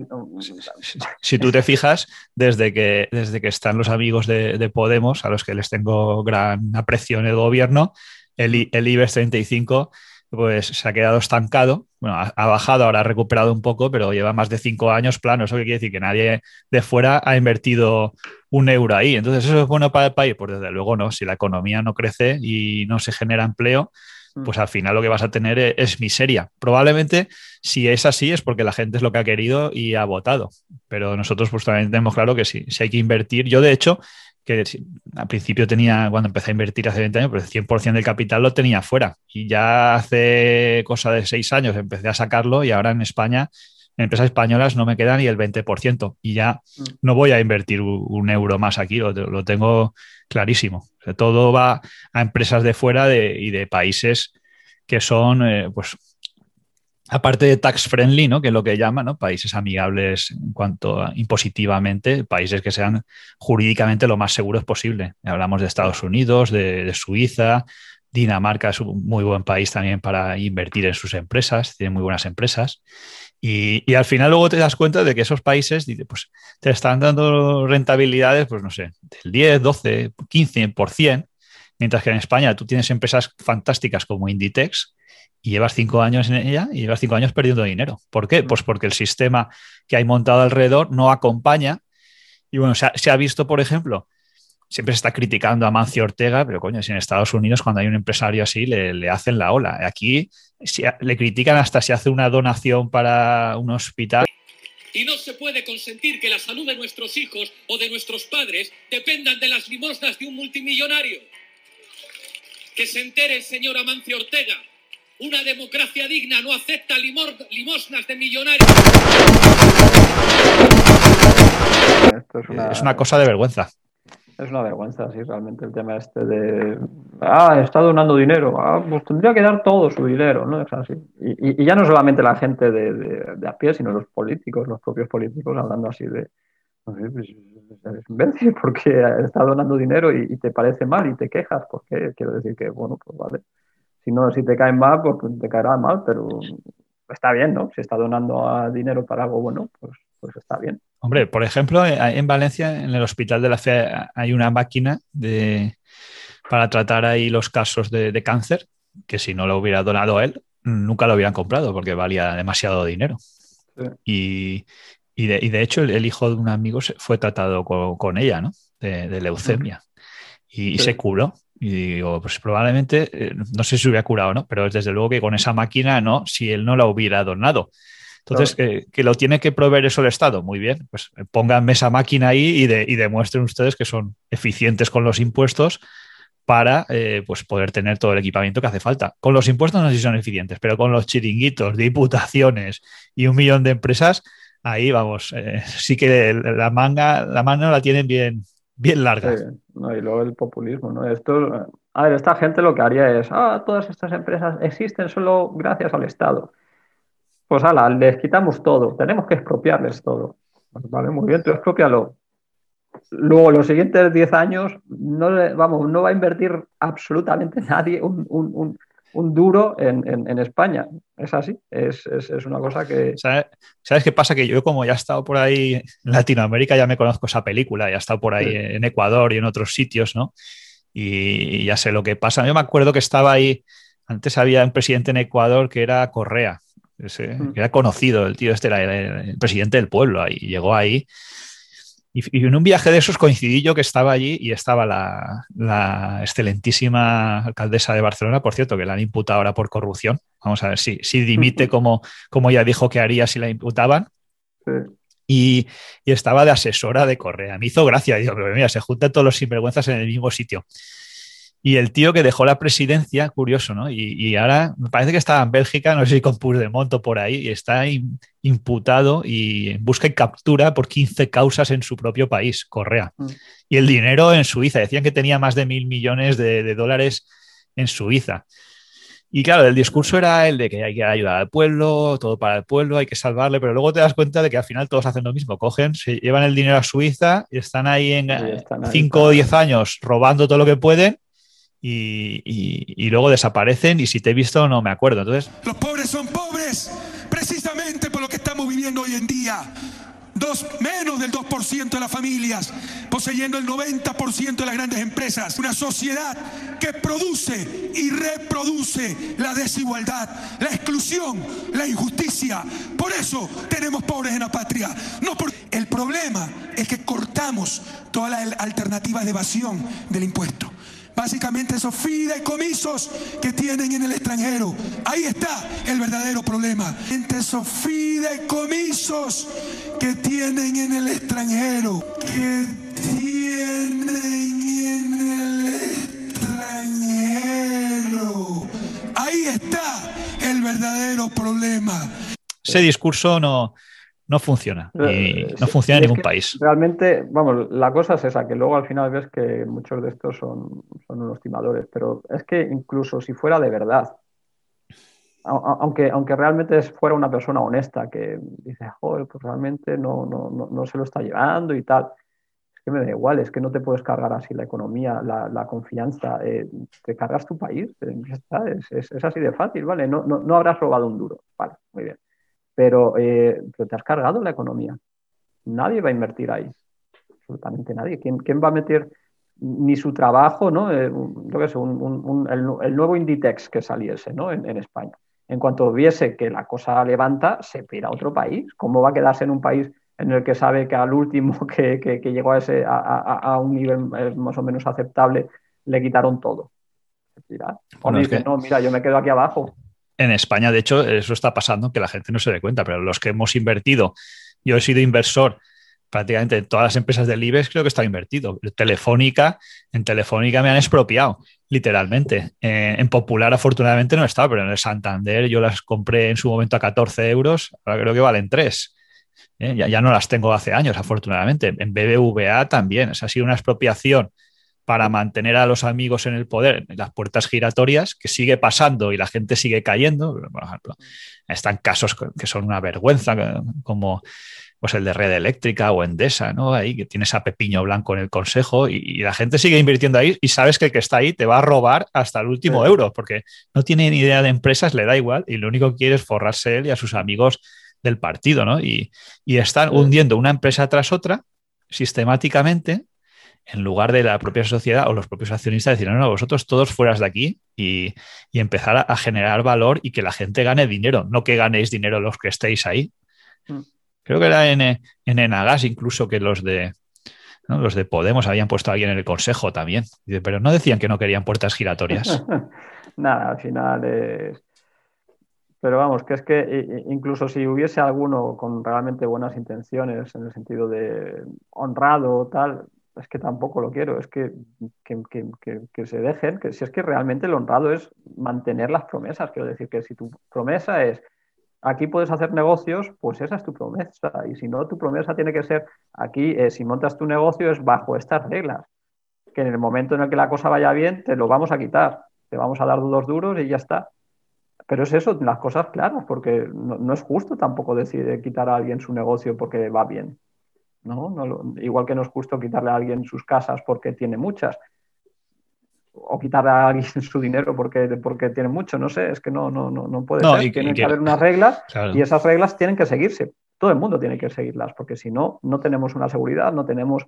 Si, tú te fijas, desde que, desde que están los amigos de, Podemos, a los que les tengo gran aprecio en el gobierno, el, el IBEX 35 pues se ha quedado estancado. Bueno, ha, bajado, ahora ha recuperado un poco, pero lleva más de cinco años plano. ¿Eso qué quiere decir? Que nadie de fuera ha invertido un euro ahí. Entonces, ¿eso es bueno para el país? Pues desde luego no. Si la economía no crece y no se genera empleo, mm. pues al final lo que vas a tener es, es, miseria. Probablemente, si es así, es porque la gente es lo que ha querido y ha votado. Pero nosotros, pues también tenemos claro que sí, si hay que invertir. Yo, de hecho, que al principio tenía, cuando empecé a invertir hace 20 años, pues el 100% del capital lo tenía fuera. Y ya hace cosa de seis años empecé a sacarlo y ahora en España, en empresas españolas no me queda ni el 20%. Y ya mm. no voy a invertir un euro más aquí, lo, tengo clarísimo. todo va a empresas de fuera y de países que son, eh, pues, aparte de tax friendly, ¿no? que es lo que llaman, ¿no? países amigables en cuanto a impositivamente, países que sean jurídicamente lo más seguros posible. Hablamos de Estados Unidos, de, Suiza, Dinamarca es un muy buen país también para invertir en sus empresas, tiene muy buenas empresas. Y, al final luego te das cuenta de que esos países pues, te están dando rentabilidades, pues no sé, del 10, 12, 15%, mientras que en España tú tienes empresas fantásticas como Inditex, y llevas cinco años en ella y llevas cinco años perdiendo dinero. ¿Por qué? Pues porque el sistema que hay montado alrededor no acompaña. Y bueno, se ha, visto, por ejemplo, siempre se está criticando a Mancio Ortega, pero coño, si en Estados Unidos cuando hay un empresario así le, hacen la ola. Aquí le critican hasta si hace una donación para un hospital. Y no se puede consentir que la salud de nuestros hijos o de nuestros padres dependan de las limosnas de un multimillonario. Que se entere el señor Amancio Ortega una democracia digna no acepta limosnas de millonarios. es, una... cosa de vergüenza. Es una vergüenza, sí, realmente el tema este de, ah, está donando dinero, ah, pues tendría que dar todo su dinero, ¿no? Es así. Y, ya no solamente la gente de, a pie, sino los políticos, los propios políticos, hablando así de, no sé, pues, eres imbécil porque está donando dinero y, y, te parece mal y te quejas, porque quiero decir que, bueno, pues vale. Si no, si te caen mal, pues te caerá mal, pero está bien, ¿no? Si está donando dinero para algo bueno, pues, pues está bien. Hombre, por ejemplo, eh, en Valencia, en el Hospital de la Fe, hay una máquina de, para tratar ahí los casos de, cáncer, que si no lo hubiera donado él, nunca lo hubieran comprado porque valía demasiado dinero. Y, de, hecho, el, hijo de un amigo fue tratado con, ella, ¿no? De, leucemia. Y, se curó. Y digo, pues probablemente, eh, no sé si hubiera curado, ¿no? Pero desde luego que con esa máquina, no, si él no la hubiera donado. Entonces, que lo tiene que proveer eso el Estado, muy bien, pues eh, pónganme esa máquina ahí y, demuestren ustedes que son eficientes con los impuestos para eh, pues poder tener todo el equipamiento que hace falta. Con los impuestos no sé si son eficientes, pero con los chiringuitos, diputaciones y un millón de empresas, ahí vamos, sí que la manga, la mano la tienen bien, bien larga. ¿No? Y luego el populismo, ¿no? Esto, a ver, esta gente lo que haría es, ah, todas estas empresas existen solo gracias al Estado. Pues ala, les quitamos todo, tenemos que expropiarles todo. Pues vale, muy bien, tú expropialo. Luego, los siguientes 10 años, no, vamos, no va a invertir absolutamente nadie un, un, un duro en, España. Es así, es, una cosa que... ¿Sabes? qué pasa? Que yo como ya he estado por ahí en Latinoamérica, ya me conozco esa película, ya he estado por ahí en Ecuador y en otros sitios, ¿no? Y, ya sé lo que pasa. Yo me acuerdo que estaba ahí, antes había un presidente en Ecuador que era Correa, mm. que era conocido, el tío este era el, presidente del pueblo, y llegó ahí y, en un viaje de esos coincidí yo que estaba allí y estaba la, excelentísima alcaldesa de Barcelona, por cierto, que la han imputado ahora por corrupción. Vamos a ver si, si dimite como, como ella dijo que haría si la imputaban. Y, estaba de asesora de Correa. Me hizo gracia. Digo, pero mira, se juntan todos los sinvergüenzas en el mismo sitio. Y el tío que dejó la presidencia, curioso, ¿no? Y, ahora me parece que estaba en Bélgica, no sé si con Puigdemont o por ahí, y está imputado y busca y captura por 15 causas en su propio país, Correa. Mm. Y el dinero en Suiza, decían que tenía más de mil millones de, dólares en Suiza. Y claro, el discurso era el de que hay que ayudar al pueblo, todo para el pueblo, hay que salvarle, pero luego te das cuenta de que al final todos hacen lo mismo, cogen, se llevan el dinero a Suiza y están ahí en 5 o 10 años robando todo lo que pueden y, luego desaparecen y si te he visto no me acuerdo. Entonces, los pobres son pobres precisamente por lo que estamos viviendo hoy en día, dos, menos del 2% de las familias, poseyendo el 90% de las grandes empresas. Una sociedad que produce y reproduce la desigualdad, la exclusión, la injusticia. Por eso tenemos pobres en la patria. No por... El problema es que cortamos todas las alternativas de evasión del impuesto. Básicamente esos fideicomisos que tienen en el extranjero. Ahí está el verdadero problema. Entre esos fideicomisos que tienen en el extranjero. Que tienen en el extranjero. Ahí está el verdadero problema. Ese discurso no, no funciona. Y eh, no funciona en ningún país. Realmente, vamos, la cosa es esa, que luego al final ves que muchos de estos son, son unos timadores, pero es que incluso si fuera de verdad, aunque, aunque realmente fuera una persona honesta que dice, joder, pues realmente no, no, no, se lo está llevando y tal, es que me da igual, es que no te puedes cargar así la economía, la, confianza, eh, te cargas tu país, eh, es, es, así de fácil, ¿vale? No, no, no habrás robado un duro, vale, muy bien pero, eh, pero te has cargado la economía. Nadie va a invertir ahí, absolutamente nadie. ¿Quién, quién va a meter ni su trabajo, ¿no? Eh, que sé, un, el, nuevo Inditex que saliese ¿no? en, en, España. En cuanto viese que la cosa levanta, se pira a otro país. ¿Cómo va a quedarse en un país en el que sabe que al último que, que, llegó a, ese, a, a, un nivel eh, más o menos aceptable le quitaron todo? Se O dice, no, mira, yo me quedo aquí abajo en España, de hecho, eso está pasando, que la gente no se dé cuenta, pero los que hemos invertido, yo he sido inversor prácticamente en todas las empresas del IBEX, creo que está invertido. Telefónica, en Telefónica me han expropiado, literalmente. Eh, en Popular, afortunadamente, no estado, pero en el Santander yo las compré en su momento a 14 euros, ahora creo que valen 3. Eh, ya, no las tengo hace años, afortunadamente. En BBVA también, ha sido una expropiación para mantener a los amigos en el poder, las puertas giratorias, que sigue pasando y la gente sigue cayendo. Por ejemplo, están casos que son una vergüenza, como pues el de Red Eléctrica o Endesa, ¿no? Ahí que tienes a Pepiño Blanco en el consejo y, la gente sigue invirtiendo ahí y sabes que el que está ahí te va a robar hasta el último euro, porque no tiene ni idea de empresas, le da igual y lo único que quiere es forrarse él y a sus amigos del partido, ¿no? Y, y están hundiendo una empresa tras otra sistemáticamente en lugar de la propia sociedad o los propios accionistas decir, no, no, vosotros todos fueras de aquí y, empezar a, generar valor y que la gente gane dinero, no que ganéis dinero los que estéis ahí. Mm. Creo que era en, en Enagas incluso que los de, los de Podemos habían puesto a alguien en el consejo también, pero no decían que no querían puertas giratorias. Nada, al final es... Pero vamos, que es que incluso si hubiese alguno con realmente buenas intenciones, en el sentido de honrado o tal, es que tampoco lo quiero, es que, que, se dejen, que si es que realmente lo honrado es mantener las promesas, quiero decir que si tu promesa es aquí puedes hacer negocios, pues esa es tu promesa, y si no, tu promesa tiene que ser aquí, eh, si montas tu negocio es bajo estas reglas, que en el momento en el que la cosa vaya bien, te lo vamos a quitar, te vamos a dar dos duros y ya está. Pero es eso, las cosas claras, porque no, no es justo tampoco decir quitar a alguien su negocio porque va bien. ¿No? igual que no es justo quitarle a alguien sus casas porque tiene muchas, o quitarle a alguien su dinero porque, porque tiene mucho, no sé, es que no, no, no, no puede ser. Tienen que, haber unas reglas y esas reglas tienen que seguirse. Todo el mundo tiene que seguirlas, porque si no, no tenemos una seguridad, no tenemos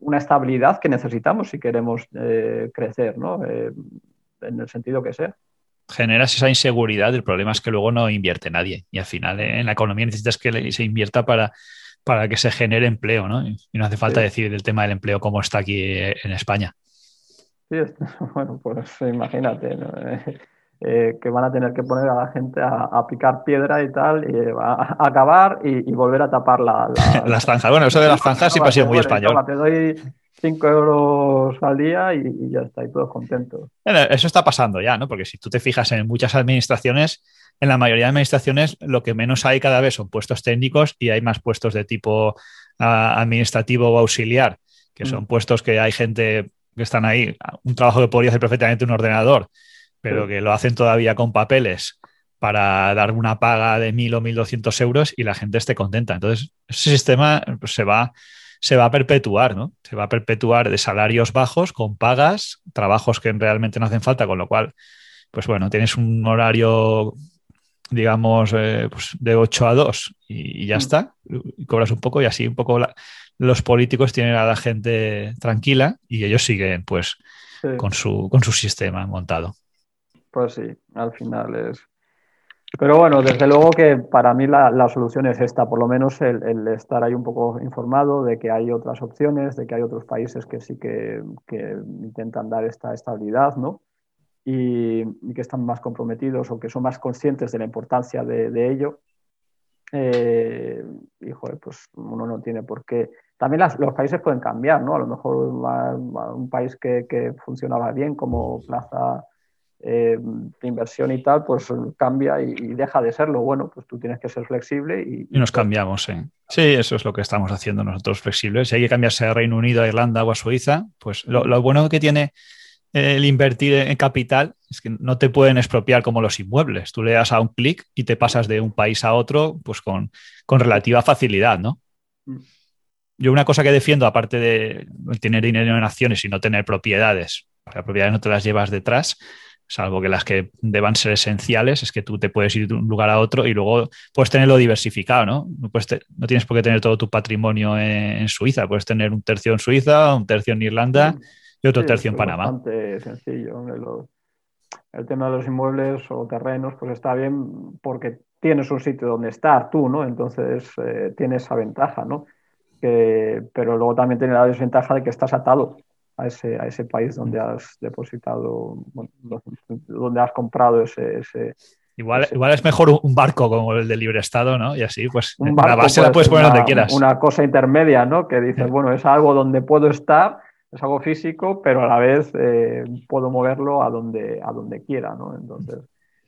una estabilidad que necesitamos si queremos eh, crecer, ¿no? Eh, en el sentido que sea generas esa inseguridad, el problema es que luego no invierte nadie y al final en la economía necesitas que se invierta para, para que se genere empleo, ¿no? Y no hace falta decir el tema del empleo como está aquí eh, en España. Sí, bueno, pues imagínate, eh, que van a tener que poner a la gente a, picar piedra y tal, y a, acabar y, volver a tapar la, las zanjas. Bueno, eso de las zanjas sí ha sido muy español. te doy 5 euros al día y, y, ya está, y todos contentos. Eso está pasando ya, ¿no? Porque si tú te fijas en muchas administraciones, en la mayoría de administraciones lo que menos hay cada vez son puestos técnicos y hay más puestos de tipo ah, administrativo o auxiliar, que son mm. puestos que hay gente que están ahí, un trabajo que podría hacer perfectamente un ordenador, pero que lo hacen todavía con papeles para dar una paga de mil o mil doscientos euros y la gente esté contenta. Entonces, ese sistema pues, se, va, se va a perpetuar, ¿no? Se va a perpetuar de salarios bajos con pagas, trabajos que realmente no hacen falta, con lo cual, pues bueno, tienes un horario digamos, eh, pues de 8 a 2 y, ya mm. está, y cobras un poco y así un poco los políticos tienen a la gente tranquila y ellos siguen pues con, su, con su sistema montado. Pues sí, al final es... Pero bueno, desde luego que para mí la, solución es esta, por lo menos el, estar ahí un poco informado de que hay otras opciones, de que hay otros países que sí que, que intentan dar esta estabilidad, ¿no? y, que están más comprometidos o que son más conscientes de la importancia de, ello, eh, y pues uno no tiene por qué. También los países pueden cambiar, ¿no? A lo mejor un país que, funcionaba bien como plaza eh, de inversión y tal, pues cambia y, deja de serlo. Bueno, pues tú tienes que ser flexible y... Y nos cambiamos, sí. Sí, eso es lo que estamos haciendo nosotros flexibles. Si hay que cambiarse a Reino Unido, a Irlanda o a Suiza, pues lo, lo bueno que tiene el invertir en capital es que no te pueden expropiar como los inmuebles. Tú le das a un clic y te pasas de un país a otro pues con, relativa facilidad, ¿no? Mm. Yo una cosa que defiendo, aparte de tener dinero en acciones y no tener propiedades, las propiedades no te las llevas detrás, salvo que las que deban ser esenciales, es que tú te puedes ir de un lugar a otro y luego puedes tenerlo diversificado, ¿no? No, tienes por qué tener todo tu patrimonio en, Suiza, puedes tener un tercio en Suiza, un tercio en Irlanda. Y otro tercio en Panamá. Bastante sencillo. El, tema de los inmuebles o terrenos, pues está bien porque tienes un sitio donde estar tú, ¿no? Entonces eh, tienes esa ventaja, ¿no? pero luego también tiene la desventaja de que estás atado a ese, a ese país donde has depositado, donde has comprado ese... igual, igual es mejor un barco como el de libre estado, ¿no? Y así, pues la base la puedes poner donde quieras. Una cosa intermedia, ¿no? Que dices, bueno, es algo donde puedo estar es algo físico, pero a la vez eh, puedo moverlo a donde, a donde quiera, ¿no? Entonces,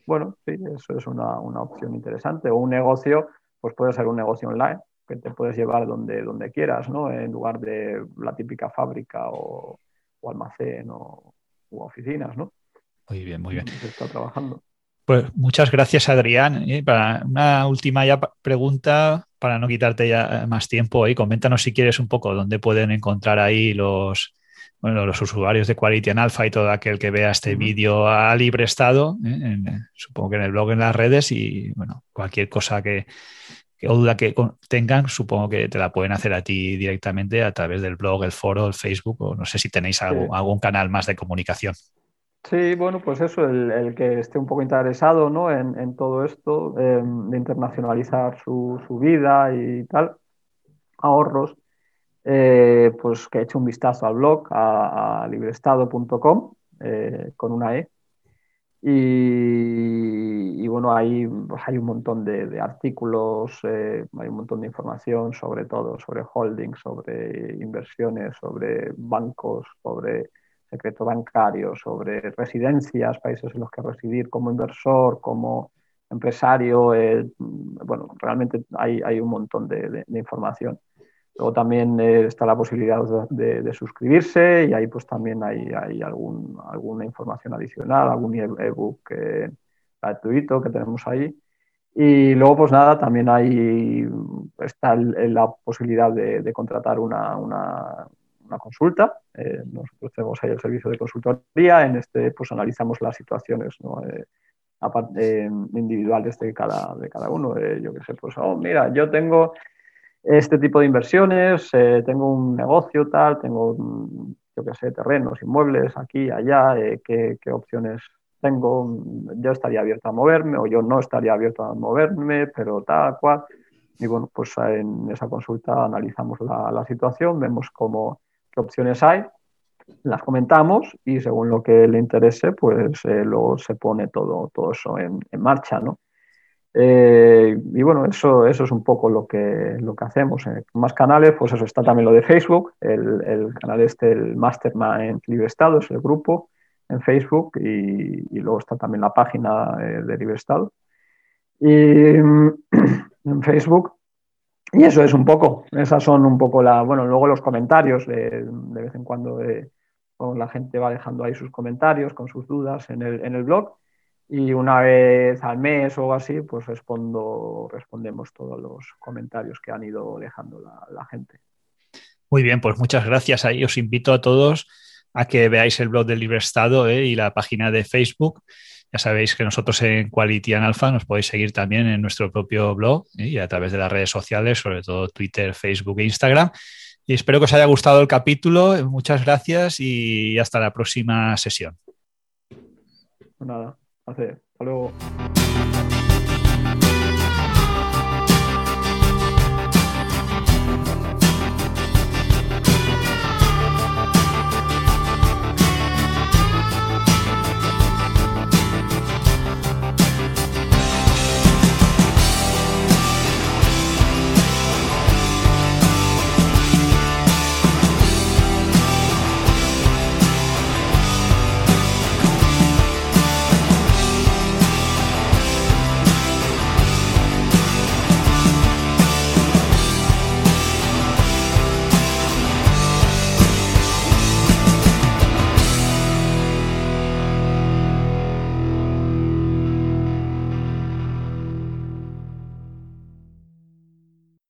bueno, sí, eso es una, opción interesante. O un negocio, pues puede ser un negocio online, que te puedes llevar donde, donde quieras, ¿no? En lugar de la típica fábrica o, almacén o oficinas, ¿no? Muy bien, muy bien. Se está trabajando. Pues muchas gracias, Adrián. ¿eh? Para una última ya pregunta, para no quitarte ya más tiempo, y coméntanos si quieres un poco dónde pueden encontrar ahí los, bueno, los usuarios de Quality and Alpha y todo aquel que vea este vídeo a libre estado, ¿eh? supongo que en el blog, en las redes y bueno, cualquier cosa que, o duda que tengan, supongo que te la pueden hacer a ti directamente a través del blog, el foro, el Facebook o no sé si tenéis algún canal más de comunicación. Sí, bueno, pues eso, el, que esté un poco interesado ¿no? en, todo esto, em, de internacionalizar su, vida y tal, ahorros, eh, pues que eche un vistazo al blog, a, librestado.com, eh, con una E. Y, bueno, ahí hay un montón de, artículos, eh, hay un montón de información sobre todo, sobre holdings, sobre inversiones, sobre bancos, sobre secreto bancario, sobre residencias, países en los que residir como inversor, como empresario. Eh, bueno, realmente hay, hay un montón de, información. Luego también eh, está la posibilidad de, suscribirse y ahí pues también hay, algún, alguna información adicional, algún ebook eh, gratuito que tenemos ahí. Y luego, pues nada, también hay, está la posibilidad de, contratar una, una, consulta. Eh, nosotros tenemos ahí el servicio de consultoría. En este, pues analizamos las situaciones eh, eh, individuales de cada, de cada uno. yo qué sé, pues, oh, mira, yo tengo este tipo de inversiones, tengo un negocio tal, tengo, yo qué sé, terrenos, inmuebles aquí, allá, ¿qué, ¿qué, opciones tengo? Yo estaría abierto a moverme o yo no estaría abierto a moverme, pero tal cual. Y bueno, pues en esa consulta analizamos la, la situación, vemos cómo, qué opciones hay, las comentamos y según lo que le interese, pues eh, luego se pone todo, todo eso en, marcha, ¿no? Eh, y bueno, eso, eso es un poco lo que, lo que hacemos. En más canales, pues eso está también lo de Facebook, el, canal este, el Mastermind Libre Estado, es el grupo en Facebook y, luego está también la página eh, de Libre Estado. Y en Facebook y eso es un poco, esas son un poco la, bueno, luego los comentarios, de, vez en cuando la gente va dejando ahí sus comentarios con sus dudas en el, en el blog y una vez al mes o así, pues respondo, respondemos todos los comentarios que han ido dejando la, gente. Muy bien, pues muchas gracias. Ahí os invito a todos a que veáis el blog del Libre Estado eh, y la página de Facebook Ya sabéis que nosotros en Quality and Alpha nos podéis seguir también en nuestro propio blog y a través de las redes sociales, sobre todo Twitter, Facebook e Instagram. Y espero que os haya gustado el capítulo. Muchas gracias y hasta la próxima sesión. Nada, hasta luego.